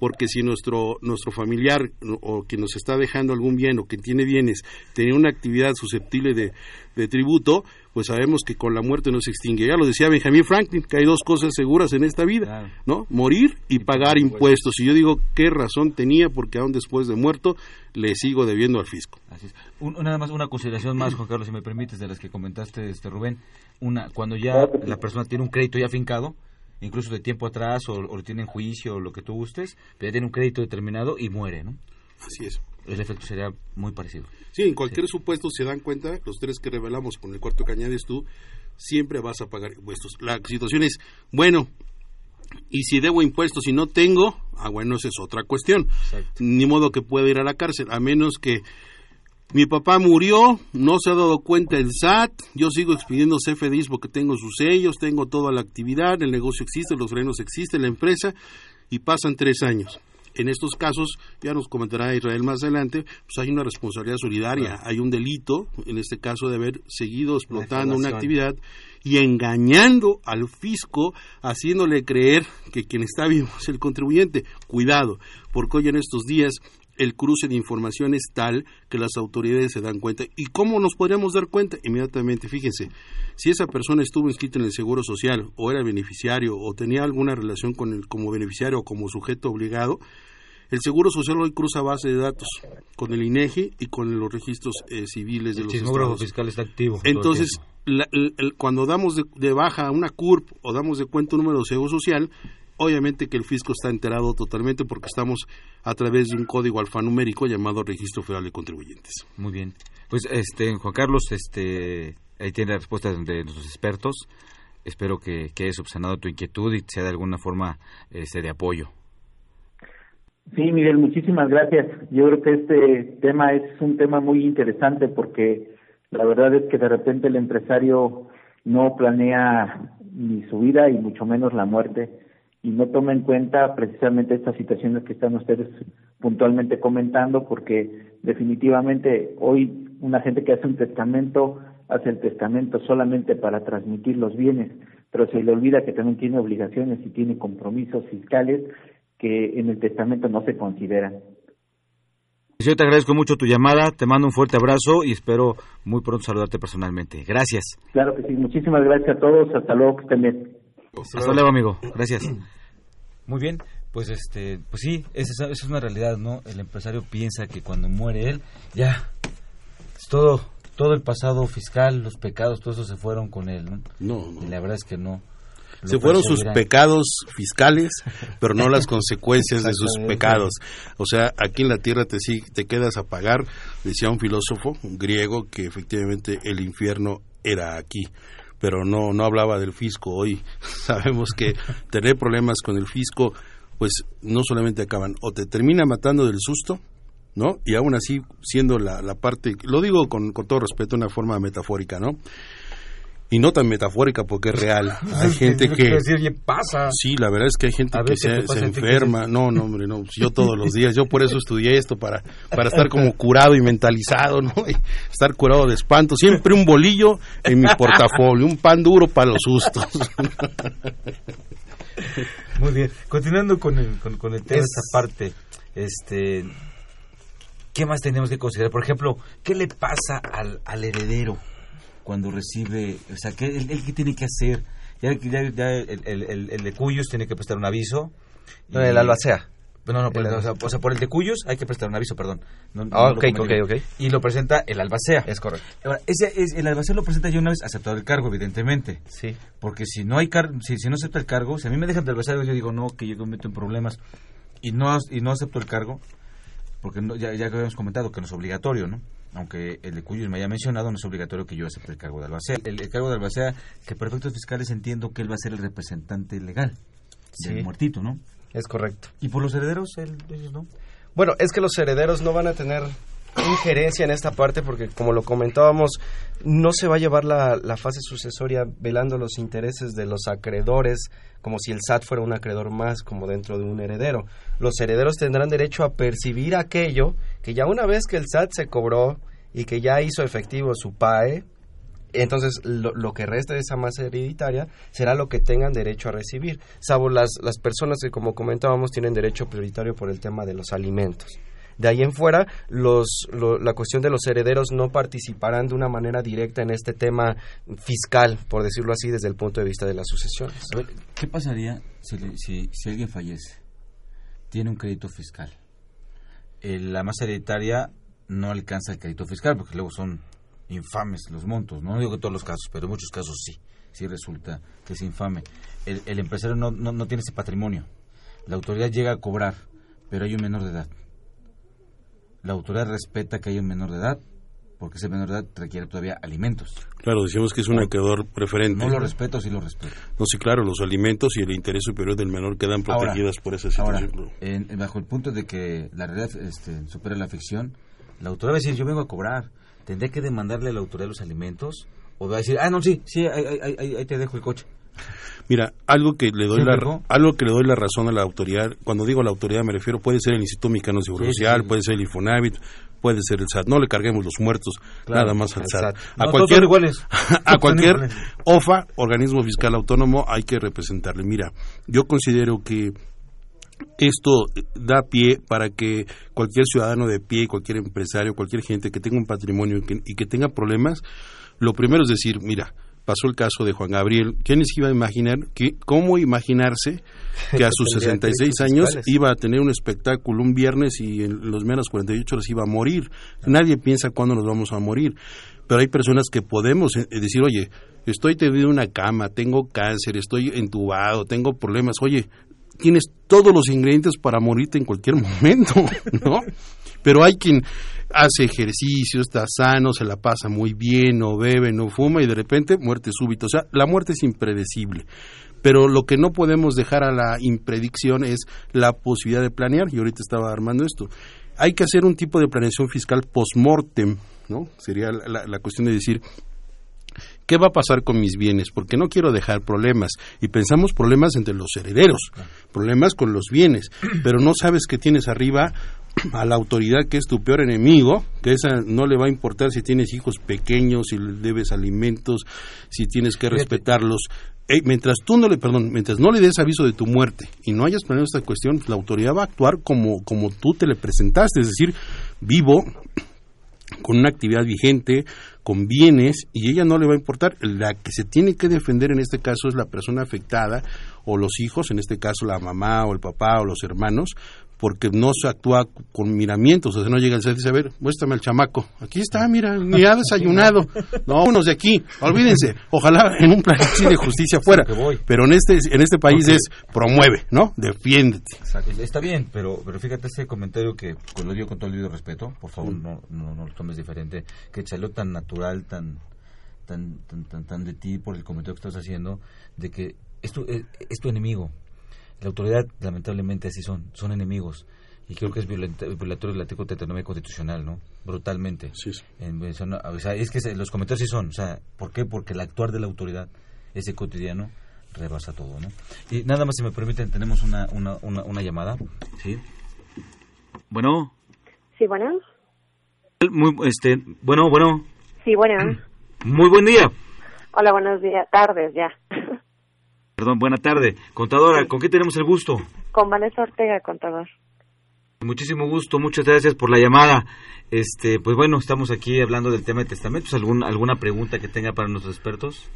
porque si nuestro, nuestro familiar o quien nos está dejando algún bien o quien tiene bienes tiene una actividad susceptible de, de tributo, pues sabemos que con la muerte no se extingue. Ya lo decía Benjamin Franklin, que hay dos cosas seguras en esta vida, ¿no? Morir y pagar impuestos. Y yo digo, ¿qué razón tenía? Porque aún después de muerto le sigo debiendo al fisco. Así es. nada más una consideración más, Juan Carlos, si me permites, de las que comentaste, este Rubén. Una, cuando ya la persona tiene un crédito ya fincado, incluso de tiempo atrás, o, o tiene en juicio, o lo que tú gustes, pero ya tiene un crédito determinado y muere, ¿no? Así es. El efecto sería muy parecido. Sí, en cualquier supuesto se dan cuenta, los tres que revelamos con el cuarto que añades tú, siempre vas a pagar impuestos. La situación es, bueno, y si debo impuestos y no tengo, ah, bueno, esa es otra cuestión. Ni modo que pueda ir a la cárcel, a menos que mi papá murió, no se ha dado cuenta el SAT, yo sigo expidiendo CFDIs porque tengo sus sellos, tengo toda la actividad, el negocio existe, los reinos existen, la empresa, y pasan tres años. En estos casos, ya nos comentará Israel más adelante, pues hay una responsabilidad solidaria, hay un delito, en este caso de haber seguido explotando una actividad y engañando al fisco, haciéndole creer que quien está vivo es el contribuyente. Cuidado, porque hoy en estos días el cruce de información es tal que las autoridades se dan cuenta. ¿Y cómo nos podríamos dar cuenta? Inmediatamente, fíjense, si esa persona estuvo inscrita en el Seguro Social o era beneficiario o tenía alguna relación con el como beneficiario o como sujeto obligado, El Seguro Social hoy cruza base de datos con el INEGI y con los registros eh, civiles de El los estados. fiscal está activo. Entonces, la- el- el- cuando damos de, de baja una CURP o damos de cuenta un número de seguro social, obviamente que el fisco está enterado totalmente porque estamos a través de un código alfanumérico llamado Registro Federal de Contribuyentes. Muy bien. Pues, este, Juan Carlos, este, ahí tiene la respuesta de nuestros expertos. Espero que, que haya subsanado tu inquietud y sea de alguna forma este, de apoyo. Sí, Miguel, muchísimas gracias. Yo creo que este tema es un tema muy interesante porque la verdad es que de repente el empresario no planea ni su vida y mucho menos la muerte y no toma en cuenta precisamente estas situaciones que están ustedes puntualmente comentando porque definitivamente hoy una gente que hace un testamento hace el testamento solamente para transmitir los bienes, pero se le olvida que también tiene obligaciones y tiene compromisos fiscales que en el testamento no se consideran. Yo te agradezco mucho tu llamada, te mando un fuerte abrazo y espero muy pronto saludarte personalmente. Gracias. Claro que sí, muchísimas gracias a todos, hasta luego, que estén bien. Hasta luego, amigo. Gracias. Muy bien, pues este, pues sí, esa, esa es una realidad, ¿no? El empresario piensa que cuando muere él, ya, es todo, todo el pasado fiscal, los pecados, todo eso se fueron con él, ¿no? No, no. Y la verdad es que no. Lo Se fueron sus pecados fiscales, pero no las consecuencias de sus pecados. O sea, aquí en la tierra te, sí- te quedas a pagar, decía un filósofo un griego, que efectivamente el infierno era aquí. Pero no, no hablaba del fisco. Hoy sabemos que tener problemas con el fisco, pues no solamente acaban, o te termina matando del susto, ¿no? Y aún así, siendo la, la parte, lo digo con, con todo respeto, una forma metafórica, ¿no? Y no tan metafórica porque es real. Hay gente que... quiero decir, pasa. Sí, la verdad es que hay gente que ver, ¿qué se, enferma. No, no, hombre, no. Yo todos los días. Yo por eso estudié esto, para, para estar como curado y mentalizado, ¿no? Y estar curado de espanto. Siempre un bolillo en mi portafolio, un pan duro para los sustos. Muy bien. Continuando con el, con, con el tema de esta parte, este, ¿qué más tenemos que considerar? Por ejemplo, ¿qué le pasa al, al heredero cuando recibe, o sea, ¿qué, él, él qué tiene que hacer? Ya, ya, ya el, el, el- el de Cuyos tiene que prestar un aviso. No, el albacea. No, no, por El o, sea, o sea, por el de Cuyos hay que prestar un aviso, perdón. No- Ah, lo ok, comenté ok, bien. ok. Y lo presenta el albacea. Es correcto. Ahora, ese, es- el albacea lo presenta ya una vez aceptado el cargo, evidentemente. Sí. Porque si no hay car si, si no acepta el cargo, si a mí me dejan de albacea, yo digo no, que yo me meto en problemas y no y no acepto el cargo, porque no- ya, ya habíamos comentado que no es obligatorio, ¿no? Aunque el de Cuyos me haya mencionado, no es obligatorio que yo acepte el cargo de albacea. El, el cargo de albacea, que por efectos fiscales entiendo que él va a ser el representante legal del Sí. muertito, ¿no? Es correcto. Y por los herederos, él, ellos no. Bueno, es que los herederos no van a tener injerencia en esta parte porque, como lo comentábamos, no se va a llevar la, la fase sucesoria velando los intereses de los acreedores como si el SAT fuera un acreedor más como dentro de un heredero. Los herederos tendrán derecho a percibir aquello que ya una vez que el SAT se cobró y que ya hizo efectivo su PAE, entonces lo, lo que resta de esa masa hereditaria será lo que tengan derecho a recibir, salvo las, las personas que como comentábamos tienen derecho prioritario por el tema de los alimentos. De ahí en fuera, los, lo- la cuestión de los herederos no participarán de una manera directa en este tema fiscal, por decirlo así, desde el punto de vista de las sucesiones. ¿qué pasaría si, si, si alguien fallece? Tiene un crédito fiscal. La masa hereditaria no alcanza el crédito fiscal porque luego son infames los montos. No digo que todos los casos, pero en muchos casos sí. Sí resulta que es infame. El, el empresario no, no, no tiene ese patrimonio. La autoridad llega a cobrar, pero hay un menor de edad. La autoridad respeta que hay un menor de edad porque ese menor de edad requiere todavía alimentos. Claro, decimos que es un acreedor preferente. No lo respeto, sí lo respeto. No, sí, claro, los alimentos y el interés superior del menor quedan Ahora, protegidas por esa Ahora, situación. en- bajo el punto de que la realidad este, supera la ficción, la autoridad va a decir, yo vengo a cobrar, ¿tendré que demandarle a la autoridad los alimentos? ¿O va a decir, ah, no, sí, sí, ahí, ahí- ahí- ahí te dejo el coche? Mira, algo que le doy ¿Sí, la algo que le doy la razón a la autoridad, cuando digo la autoridad me refiero puede ser el Instituto Mexicano de Seguro Sí, Social, sí. puede ser el Infonavit, puede ser el SAT. No le carguemos los muertos Claro, nada más al SAT. SAT. A No, cualquier a cualquier. OFA, organismo fiscal autónomo, hay que representarle. Mira, yo considero que esto da pie para que cualquier ciudadano de pie, cualquier empresario, cualquier gente que tenga un patrimonio y que, y que tenga problemas, lo primero es decir, mira, pasó el caso de Juan Gabriel, ¿quién se iba a imaginar, que, cómo imaginarse que a sus 66 años iba a tener un espectáculo un viernes y en los menos 48 horas iba a morir? Nadie piensa cuándo nos vamos a morir, pero hay personas que podemos eh, decir, oye, estoy en una cama, tengo cáncer, estoy entubado, tengo problemas, oye, tienes todos los ingredientes para morirte en cualquier momento, ¿no? Pero hay quien hace ejercicio, está sano, se la pasa muy bien, no bebe, no fuma y de repente muerte súbita. O sea, la muerte es impredecible. Pero lo que no podemos dejar a la impredicción es la posibilidad de planear. Y ahorita estaba armando esto. Hay que hacer un tipo de planeación fiscal post-mortem, ¿no? Sería la, la cuestión de decir, ¿qué va a pasar con mis bienes? Porque no quiero dejar problemas. Y pensamos problemas entre los herederos, problemas con los bienes, pero no sabes que tienes arriba a la autoridad que es tu peor enemigo, que esa no le va a importar si tienes hijos pequeños, si le debes alimentos, si tienes que respetarlos. mientras tú no le, perdón, mientras no le des aviso de tu muerte y no hayas planeado esta cuestión, la autoridad va a actuar como, como tú te le presentaste, es decir, vivo, con una actividad vigente, con bienes, y ella no le va a importar. La que se tiene que defender en este caso es la persona afectada o los hijos, en este caso la mamá o el papá o los hermanos, porque no se actúa con miramientos, o sea, no llega el y dice, a ver, muéstrame al chamaco, aquí está, mira, ni ha desayunado, no, unos de aquí, olvídense, ojalá en un plan de justicia fuera, pero en este, en este país es promueve, ¿no? Defiéndete. Está bien, pero, pero fíjate ese comentario que lo digo con todo el debido respeto, por favor mm. no, no, no, lo tomes diferente, que salió tan natural, tan, tan, tan, tan, tan de ti por el comentario que estás haciendo, de que es tu, es tu enemigo, la autoridad, lamentablemente, así son, son enemigos. Y creo que es violatorio del artículo 39 constitucional, ¿no? Brutalmente. Sí, o sea, es que los comentarios sí son, o sea, ¿por qué? Porque el actuar de la autoridad, ese cotidiano, rebasa todo, ¿no? Y nada más, si me permiten, tenemos una, una, una, llamada, ¿sí? Bueno. Sí, bueno. Muy, este, bueno, bueno. Sí, bueno. Muy buen día. Hola, buenos días, tardes ya. Perdón, buena tarde. Contadora, ¿con qué tenemos el gusto? Con Vanessa Ortega, contador. Muchísimo gusto, muchas gracias por la llamada. Este, pues bueno, estamos aquí hablando del tema de testamentos. ¿Algún, ¿Alguna pregunta que tenga para nuestros expertos?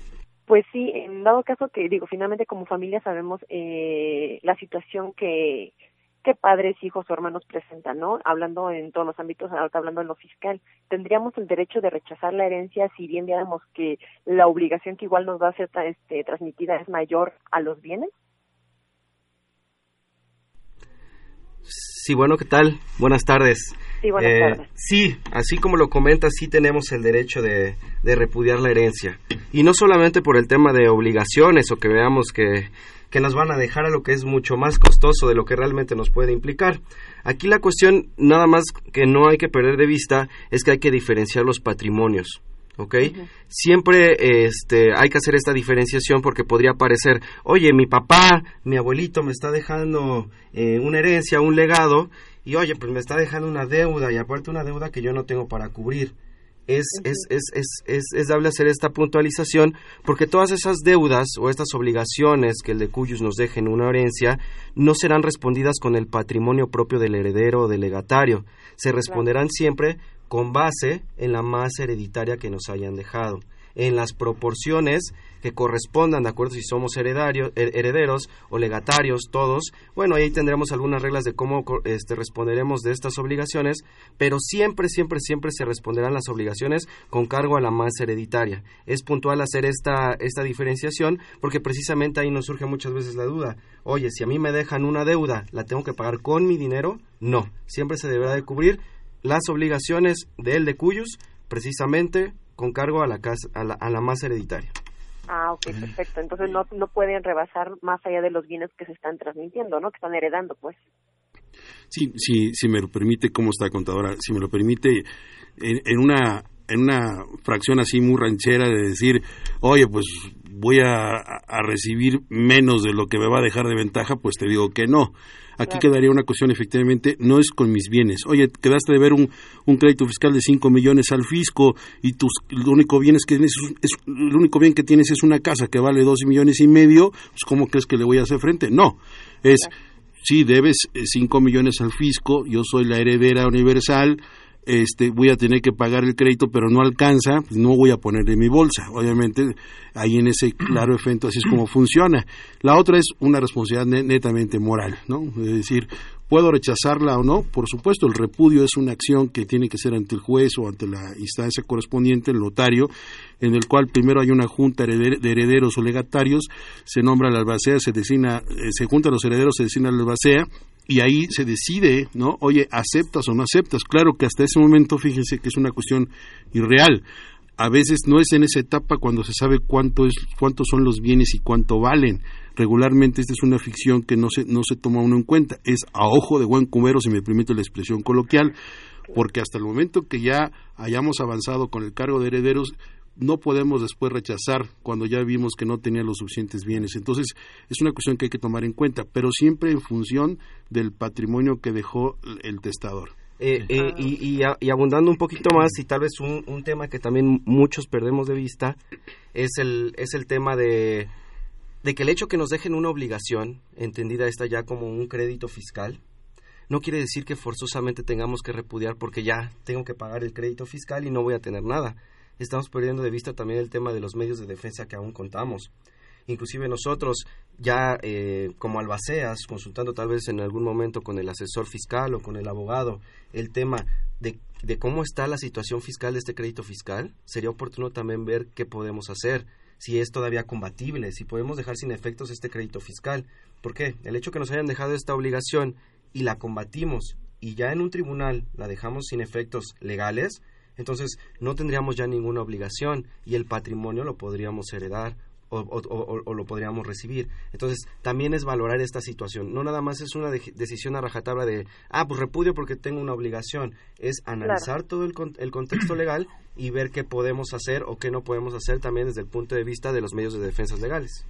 Pues sí, en dado caso que, digo, finalmente como familia sabemos eh, la situación que, que padres, hijos o hermanos presentan, ¿no? Hablando en todos los ámbitos, hablando en lo fiscal, ¿tendríamos el derecho de rechazar la herencia si bien digamos que la obligación que igual nos va a ser este, transmitida es mayor a los bienes? Sí, bueno, ¿qué tal? Buenas tardes. Sí, buenas eh, tardes. Sí, así como lo comenta, sí tenemos el derecho de, de repudiar la herencia. Y no solamente por el tema de obligaciones o que veamos que que nos van a dejar a lo que es mucho más costoso de lo que realmente nos puede implicar. Aquí la cuestión, nada más que no hay que perder de vista, es que hay que diferenciar los patrimonios. ¿ok? Siempre este, hay que hacer esta diferenciación porque podría parecer, oye, mi papá, mi abuelito me está dejando eh, una herencia, un legado, y oye, pues me está dejando una deuda, y aparte una deuda que yo no tengo para cubrir es, es, es, es, es, es dable hacer esta puntualización porque todas esas deudas o estas obligaciones que el de Cuyus nos deje en una herencia no serán respondidas con el patrimonio propio del heredero o del legatario, se responderán siempre con base en la masa hereditaria que nos hayan dejado en las proporciones que correspondan, de acuerdo si somos herederos o legatarios, todos. Bueno, ahí tendremos algunas reglas de cómo este, responderemos de estas obligaciones, pero siempre, siempre, siempre se responderán las obligaciones con cargo a la más hereditaria. Es puntual hacer esta, esta diferenciación porque precisamente ahí nos surge muchas veces la duda. Oye, si a mí me dejan una deuda, ¿la tengo que pagar con mi dinero? No, siempre se deberá de cubrir las obligaciones de él de cuyos, precisamente con cargo a la, casa, a la, a la masa hereditaria. Ah, ok, perfecto. Entonces no, no pueden rebasar más allá de los bienes que se están transmitiendo, ¿no? Que están heredando, pues. Sí, sí, si me lo permite, ¿cómo está contadora? Si me lo permite, en, en, una en una fracción así muy ranchera de decir, oye, pues voy a, a recibir menos de lo que me va a dejar de ventaja, pues te digo que no. Aquí quedaría una cuestión, efectivamente, no es con mis bienes. Oye, quedaste de ver un, un crédito fiscal de 5 millones al fisco y tus, el, único bien es que es, el único bien que tienes es una casa que vale 12 millones y medio, pues ¿cómo crees que le voy a hacer frente? No, es, sí, debes 5 millones al fisco, yo soy la heredera universal, este, voy a tener que pagar el crédito, pero no alcanza, pues no voy a poner en mi bolsa. Obviamente, ahí en ese claro efecto así es como funciona. La otra es una responsabilidad netamente moral, ¿no? Es decir, ¿Puedo rechazarla o no? Por supuesto, el repudio es una acción que tiene que ser ante el juez o ante la instancia correspondiente, el notario, en el cual primero hay una junta de herederos o legatarios, se nombra la albacea, se designa, eh, se juntan los herederos, se designa la albacea, y ahí se decide, ¿no? Oye, ¿aceptas o no aceptas? Claro que hasta ese momento, fíjense que es una cuestión irreal. A veces no es en esa etapa cuando se sabe cuánto es, cuántos son los bienes y cuánto valen regularmente esta es una ficción que no se, no se toma uno en cuenta, es a ojo de buen cubero, si me permite la expresión coloquial, porque hasta el momento que ya hayamos avanzado con el cargo de herederos, no podemos después rechazar cuando ya vimos que no tenía los suficientes bienes. Entonces, es una cuestión que hay que tomar en cuenta, pero siempre en función del patrimonio que dejó el testador. Eh, eh, y, y, abundando un poquito más, y tal vez un, un, tema que también muchos perdemos de vista, es el, es el tema de de que el hecho que nos dejen una obligación, entendida esta ya como un crédito fiscal, no quiere decir que forzosamente tengamos que repudiar porque ya tengo que pagar el crédito fiscal y no voy a tener nada. Estamos perdiendo de vista también el tema de los medios de defensa que aún contamos. Inclusive nosotros ya eh, como albaceas, consultando tal vez en algún momento con el asesor fiscal o con el abogado, el tema de, de cómo está la situación fiscal de este crédito fiscal, sería oportuno también ver qué podemos hacer si es todavía combatible, si podemos dejar sin efectos este crédito fiscal. ¿Por qué? El hecho que nos hayan dejado esta obligación y la combatimos y ya en un tribunal la dejamos sin efectos legales, entonces no tendríamos ya ninguna obligación y el patrimonio lo podríamos heredar o, lo podríamos recibir. Entonces, también es valorar esta situación. No nada más es una decisión a rajatabla de, ah, pues repudio porque tengo una obligación. Es analizar todo el, el contexto legal y ver qué podemos hacer o qué no podemos hacer también desde el punto de vista de los medios de defensa legales.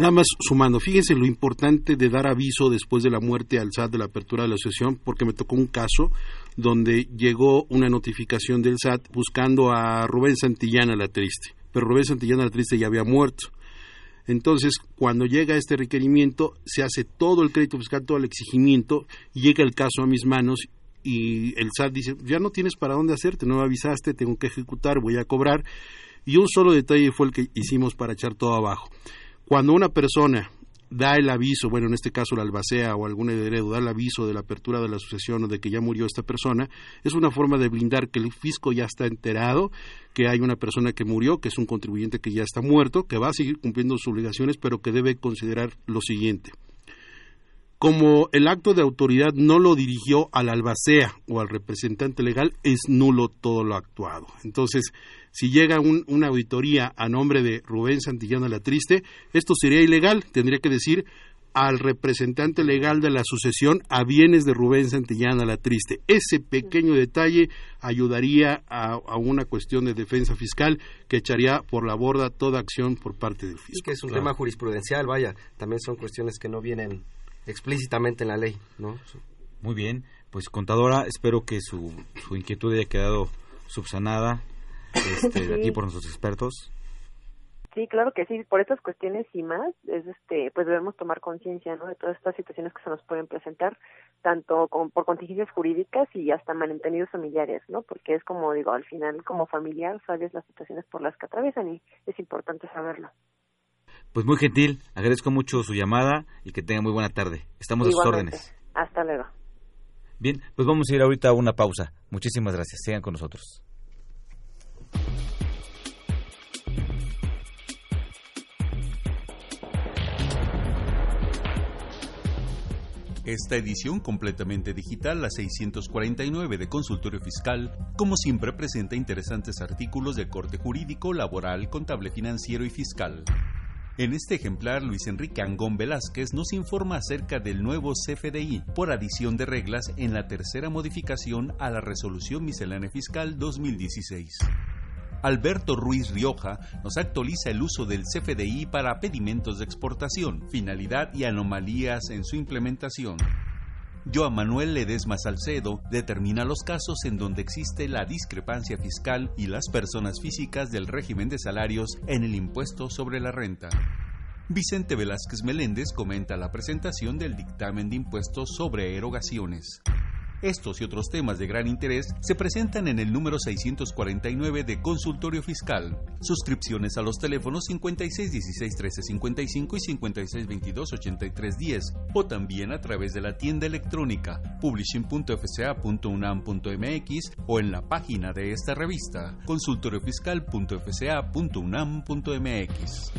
Nada más sumando, fíjense lo importante de dar aviso después de la muerte al SAT de la apertura de la asociación, porque me tocó un caso donde llegó una notificación del SAT buscando a Rubén Santillana la triste pero Rubén Santillana la Triste ya había muerto. Entonces, cuando llega este requerimiento, se hace todo el crédito fiscal, todo el exigimiento, llega el caso a mis manos y el SAT dice, ya no tienes para dónde hacerte, no me avisaste, tengo que ejecutar, voy a cobrar. Y un solo detalle fue el que hicimos para echar todo abajo. Cuando una persona da el aviso, bueno, en este caso la albacea o algún heredero da el aviso de la apertura de la sucesión o de que ya murió esta persona, es una forma de blindar que el fisco ya está enterado, que hay una persona que murió, que es un contribuyente que ya está muerto, que va a seguir cumpliendo sus obligaciones, pero que debe considerar lo siguiente. Como el acto de autoridad no lo dirigió al albacea o al representante legal, es nulo todo lo actuado. Entonces, si llega una auditoría a nombre de Rubén Santillana La Triste, esto sería ilegal, tendría que decir al representante legal de la sucesión a bienes de Rubén Santillana La Triste. Ese pequeño detalle ayudaría a, una cuestión de defensa fiscal que echaría por la borda toda acción por parte del fisco. que es un tema jurisprudencial, vaya, también son cuestiones que no vienen explícitamente en la ley, ¿no? Muy bien, pues contadora, espero que su, su inquietud haya quedado subsanada este, aquí por nuestros expertos. Sí, claro que sí. Por estas cuestiones y más, es este, pues debemos tomar conciencia, ¿no? De todas estas situaciones que se nos pueden presentar, tanto con, por contingencias jurídicas y hasta malentendidos familiares, ¿no? Porque es como digo, al final, como familiar, sabes las situaciones por las que atraviesan y es importante saberlo. Pues muy gentil, agradezco mucho su llamada y que tenga muy buena tarde. Estamos a sus órdenes. Hasta luego. Bien, pues vamos a ir ahorita a una pausa. Muchísimas gracias. Sigan con nosotros. Esta edición completamente digital, la 649 de Consultorio Fiscal, como siempre presenta interesantes artículos de corte jurídico, laboral, contable financiero y fiscal. En este ejemplar, Luis Enrique Angón Velázquez nos informa acerca del nuevo CFDI por adición de reglas en la tercera modificación a la Resolución Miscelánea Fiscal 2016. Alberto Ruiz Rioja nos actualiza el uso del CFDI para pedimentos de exportación, finalidad y anomalías en su implementación. Joan Manuel Ledesma Salcedo determina los casos en donde existe la discrepancia fiscal y las personas físicas del régimen de salarios en el impuesto sobre la renta. Vicente Velázquez Meléndez comenta la presentación del dictamen de impuestos sobre erogaciones. Estos y otros temas de gran interés se presentan en el número 649 de Consultorio Fiscal. Suscripciones a los teléfonos 5616-1355 y 5622-8310 o también a través de la tienda electrónica publishing.fca.unam.mx o en la página de esta revista consultoriofiscal.fca.unam.mx.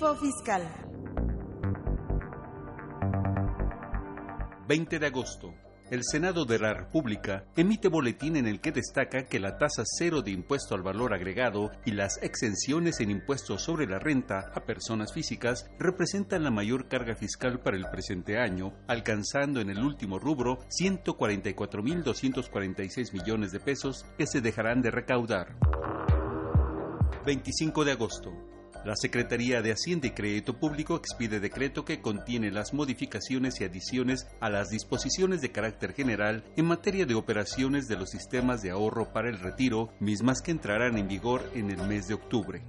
Fiscal. 20 de agosto. El Senado de la República emite boletín en el que destaca que la tasa cero de impuesto al valor agregado y las exenciones en impuestos sobre la renta a personas físicas representan la mayor carga fiscal para el presente año, alcanzando en el último rubro 144.246 millones de pesos que se dejarán de recaudar. 25 de agosto. La Secretaría de Hacienda y Crédito Público expide decreto que contiene las modificaciones y adiciones a las disposiciones de carácter general en materia de operaciones de los sistemas de ahorro para el retiro, mismas que entrarán en vigor en el mes de octubre.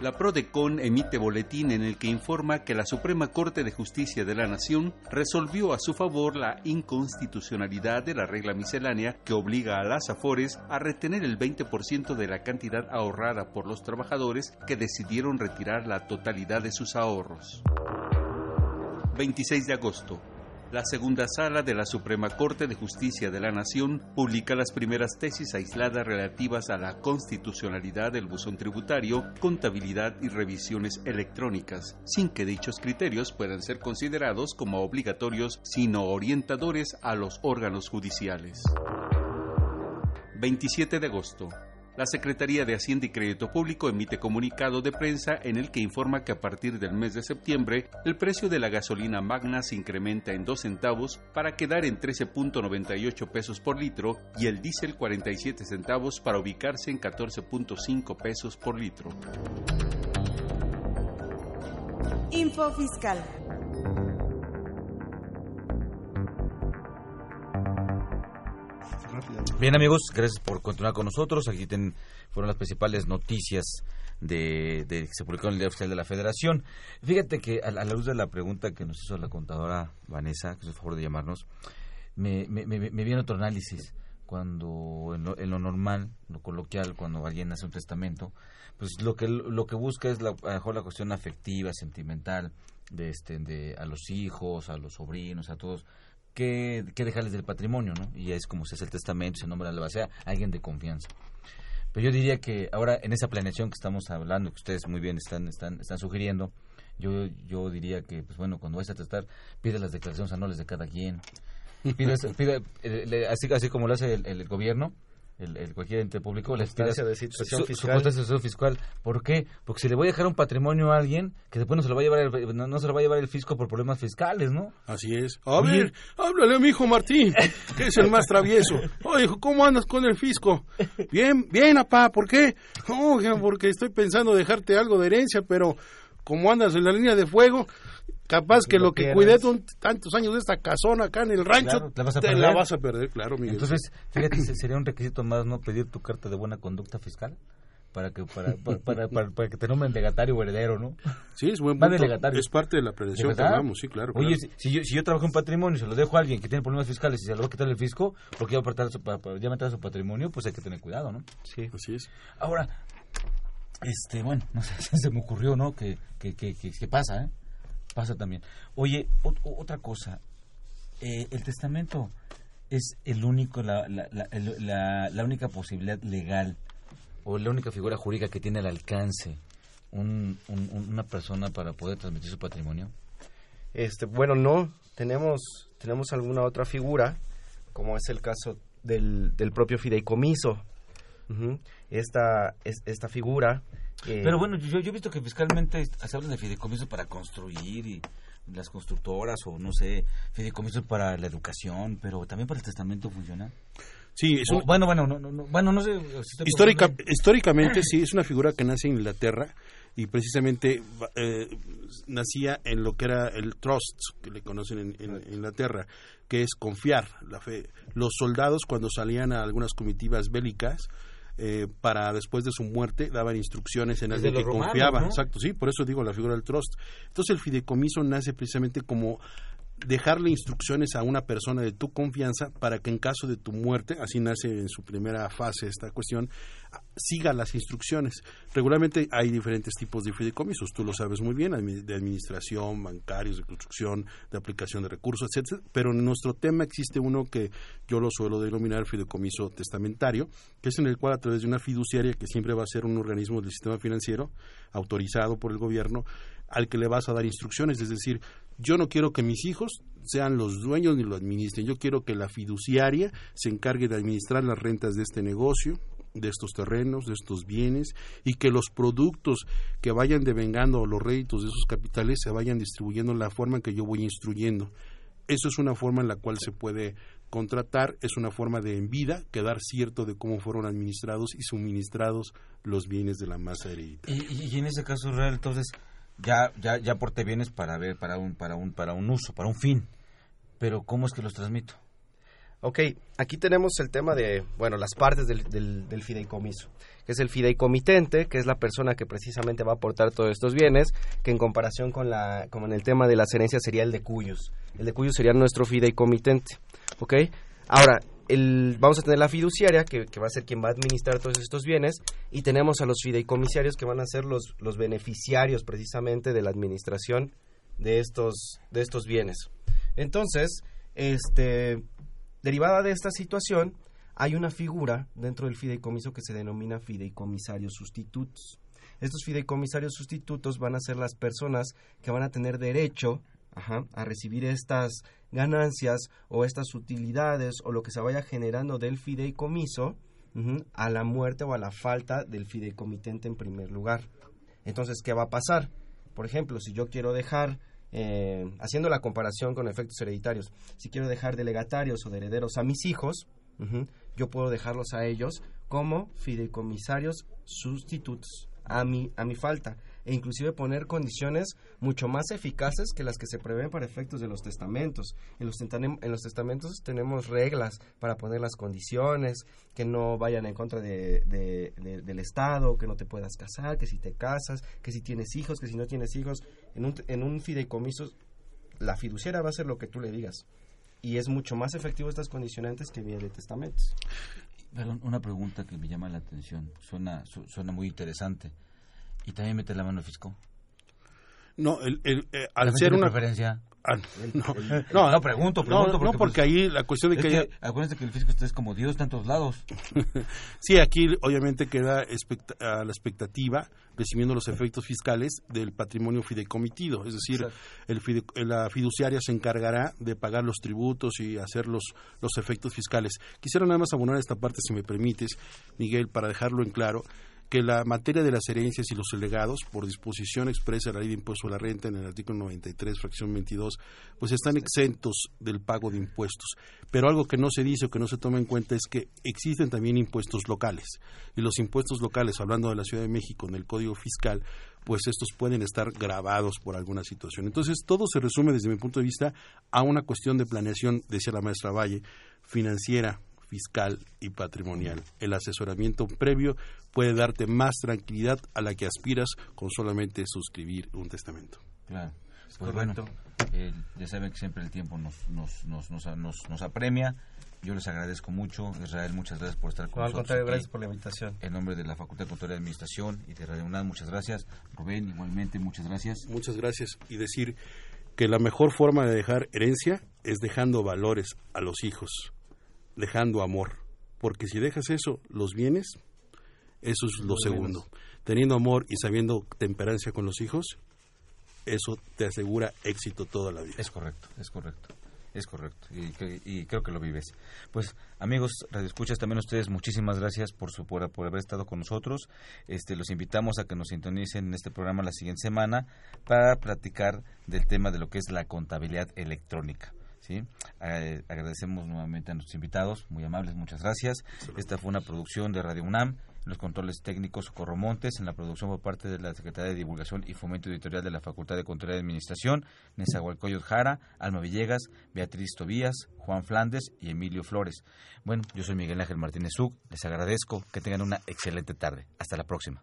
La PRODECON emite boletín en el que informa que la Suprema Corte de Justicia de la Nación resolvió a su favor la inconstitucionalidad de la regla miscelánea que obliga a las AFORES a retener el 20% de la cantidad ahorrada por los trabajadores que decidieron retirar la totalidad de sus ahorros. 26 de agosto. La segunda sala de la Suprema Corte de Justicia de la Nación publica las primeras tesis aisladas relativas a la constitucionalidad del buzón tributario, contabilidad y revisiones electrónicas, sin que dichos criterios puedan ser considerados como obligatorios, sino orientadores a los órganos judiciales. 27 de agosto. La Secretaría de Hacienda y Crédito Público emite comunicado de prensa en el que informa que a partir del mes de septiembre el precio de la gasolina magna se incrementa en 2 centavos para quedar en 13.98 pesos por litro y el diésel 47 centavos para ubicarse en 14.5 pesos por litro. Info Fiscal. Bien amigos, gracias por continuar con nosotros. Aquí ten, fueron las principales noticias de, de, que se publicaron en el Día Oficial de la Federación. Fíjate que a, a, la luz de la pregunta que nos hizo la contadora Vanessa, que es el favor de llamarnos, me, me, me, me viene otro análisis. Cuando en lo, en lo, normal, lo coloquial, cuando alguien hace un testamento, pues lo que lo que busca es la, mejor la cuestión afectiva, sentimental, de este, de a los hijos, a los sobrinos, a todos que, que dejarles del patrimonio, ¿no? Y es como se hace el testamento, se nombra la base alguien de confianza. Pero yo diría que ahora en esa planeación que estamos hablando, que ustedes muy bien están, están, están sugiriendo, yo, yo diría que, pues bueno, cuando vayas a testar, pide las declaraciones anuales de cada quien. Pide, pide eh, así, así como lo hace el gobierno, el, el, cualquier ente público les pide de situación su, fiscal. Su fiscal. ¿Por qué? Porque si le voy a dejar un patrimonio a alguien, que después no se lo va a llevar el, no, no, se lo va a llevar el fisco por problemas fiscales, ¿no? Así es. A ver, háblale a mi hijo Martín, que es el más travieso. Oye, hijo, ¿cómo andas con el fisco? Bien, bien, papá, ¿por qué? Porque estoy pensando dejarte algo de herencia, pero como andas en la línea de fuego, capaz que, que lo, que cuidé tantos años de esta casona acá en el rancho, claro, la vas a te perder. la vas a perder, claro, Miguel. Entonces, fíjate, sería un requisito más no pedir tu carta de buena conducta fiscal para que para, para, para, para, que te nombren legatario o heredero, ¿no? Sí, es buen punto. Es parte de la prevención que hablamos, sí, claro. Oye, claro. si, si, yo, si yo trabajo en patrimonio y se lo dejo a alguien que tiene problemas fiscales y se lo va a quitar el fisco, porque ya va a apartar su, ya meter su patrimonio, pues hay que tener cuidado, ¿no? Sí, así es. Ahora, este, bueno, no sé, se me ocurrió, ¿no? Que, que, que, que, que pasa, ¿eh? Pasa también. Oye, otra cosa, eh, el testamento es el único, la, la, la, única posibilidad legal o la única figura jurídica que tiene al alcance un, un, una persona para poder transmitir su patrimonio. Este, bueno, no, tenemos, tenemos alguna otra figura, como es el caso del, del propio fideicomiso. Esta, es, esta figura eh, Pero bueno, yo, yo, he visto que fiscalmente se habla de fideicomisos para construir y las constructoras o no sé, fideicomisos para la educación, pero también para el testamento funciona. Sí, es un... o, bueno, bueno, no, no, no, bueno, no sé. Si Histórica, históricamente sí, es una figura que nace en Inglaterra y precisamente eh, nacía en lo que era el trust, que le conocen en, en, Inglaterra, que es confiar, la fe. Los soldados cuando salían a algunas comitivas bélicas, eh, para después de su muerte daban instrucciones en alguien que confiaba. Exacto, sí, por eso digo la figura del trust. Entonces el fideicomiso nace precisamente como dejarle instrucciones a una persona de tu confianza para que en caso de tu muerte, así nace en su primera fase esta cuestión, siga las instrucciones. Regularmente hay diferentes tipos de fideicomisos, tú lo sabes muy bien, de administración, bancarios, de construcción, de aplicación de recursos, etcétera, pero en nuestro tema existe uno que yo lo suelo denominar fideicomiso testamentario, que es en el cual a través de una fiduciaria que siempre va a ser un organismo del sistema financiero autorizado por el gobierno, al que le vas a dar instrucciones, es decir, yo no quiero que mis hijos sean los dueños ni lo administren, yo quiero que la fiduciaria se encargue de administrar las rentas de este negocio, de estos terrenos, de estos bienes, y que los productos que vayan devengando o los réditos de esos capitales se vayan distribuyendo en la forma en que yo voy instruyendo. Eso es una forma en la cual se puede contratar, es una forma de en vida quedar cierto de cómo fueron administrados y suministrados los bienes de la masa hereditaria. Y, y en ese caso real, entonces, ya, ya, ya porté bienes para ver, para un, para un, para un uso, para un fin. Pero ¿cómo es que los transmito? Ok, aquí tenemos el tema de, bueno, las partes del, fideicomiso, que es el fideicomitente, que es la persona que precisamente va a aportar todos estos bienes, que en comparación con, la, como en el tema de las herencias sería el de cuyos. El de cuyos sería nuestro fideicomitente, ¿ok? Ahora, vamos a tener la fiduciaria, que, va a ser quien va a administrar todos estos bienes, y tenemos a los fideicomisarios, que van a ser los, los beneficiarios precisamente de la administración de estos, de estos bienes. Entonces, este, derivada de esta situación, hay una figura dentro del fideicomiso que se denomina fideicomisarios sustitutos. Estos fideicomisarios sustitutos van a ser las personas que van a tener derecho a recibir estas ganancias o estas utilidades o lo que se vaya generando del fideicomiso a la muerte o a la falta del fideicomitente en primer lugar. Entonces, ¿qué va a pasar? Por ejemplo, si yo quiero dejar, eh, haciendo la comparación con efectos hereditarios, si quiero dejar delegatarios o de herederos a mis hijos, yo puedo dejarlos a ellos como fideicomisarios sustitutos a mi, a mi falta e inclusive poner condiciones mucho más eficaces que las que se prevén para efectos de los testamentos. En los, en los testamentos tenemos reglas para poner las condiciones, que no vayan en contra de, del Estado, que no te puedas casar, que si te casas, que si tienes hijos, que si no tienes hijos. En un, un fideicomiso, la fiduciaria va a hacer lo que tú le digas. Y es mucho más efectivo estas condicionantes que vía de testamentos. Perdón, una pregunta que me llama la atención, suena, suena muy interesante y también meter la mano fisco. No, el, el, eh, al ser una preferencia. Ah, no, no, no, pregunto, pregunto. No, porque, pues, ahí la cuestión de que, que Acuérdense que el fisco es como Dios en tantos lados. sí, aquí obviamente queda a la expectativa, recibiendo los efectos fiscales del patrimonio fideicomitido. Es decir, el la fiduciaria se encargará de pagar los tributos y hacer los, los efectos fiscales. Quisiera nada más abonar esta parte, si me permites, Miguel, para dejarlo en claro que la materia de las herencias y los legados, por disposición expresa de la ley de impuesto a la renta en el artículo 93, fracción 22, pues están exentos del pago de impuestos. Pero algo que no se dice o que no se toma en cuenta es que existen también impuestos locales. Y los impuestos locales, hablando de la Ciudad de México en el Código Fiscal, pues estos pueden estar grabados por alguna situación. Entonces, todo se resume desde mi punto de vista a una cuestión de planeación, decía la maestra Valle, financiera, fiscal y patrimonial. El asesoramiento previo puede darte más tranquilidad a la que aspiras con solamente suscribir un testamento. Claro. Pues bueno, eh, ya saben que siempre el tiempo nos, nos, nos, nos, apremia. Yo les agradezco mucho. Israel, muchas gracias por estar con nosotros. Al gracias por la invitación. En nombre de la Facultad de Control de Administración y de Radio UNAM, muchas gracias. Rubén, igualmente, muchas gracias. Muchas gracias. Y decir que la mejor forma de dejar herencia es dejando valores a los hijos dejando amor. Porque si dejas eso, los bienes, eso es lo segundo. Teniendo amor y sabiendo temperancia con los hijos, eso te asegura éxito toda la vida. Es correcto, es correcto. Es correcto, y, creo que lo vives. Pues, amigos, radioescuchas, también ustedes, muchísimas gracias por su por, por, haber estado con nosotros. Este, los invitamos a que nos sintonicen en este programa la siguiente semana para platicar del tema de lo que es la contabilidad electrónica. ¿Sí? Eh, agradecemos nuevamente a nuestros invitados, muy amables, muchas gracias. Esta fue una producción de Radio UNAM. los controles técnicos Socorro Montes, en la producción por parte de la Secretaría de Divulgación y Fomento Editorial de la Facultad de Contaduría y Administración, Nezahualcóyotl Jara, Alma Villegas, Beatriz Tobías, Juan Flandes y Emilio Flores. Bueno, yo soy Miguel Ángel Martínez Zug, les agradezco que tengan una excelente tarde. Hasta la próxima.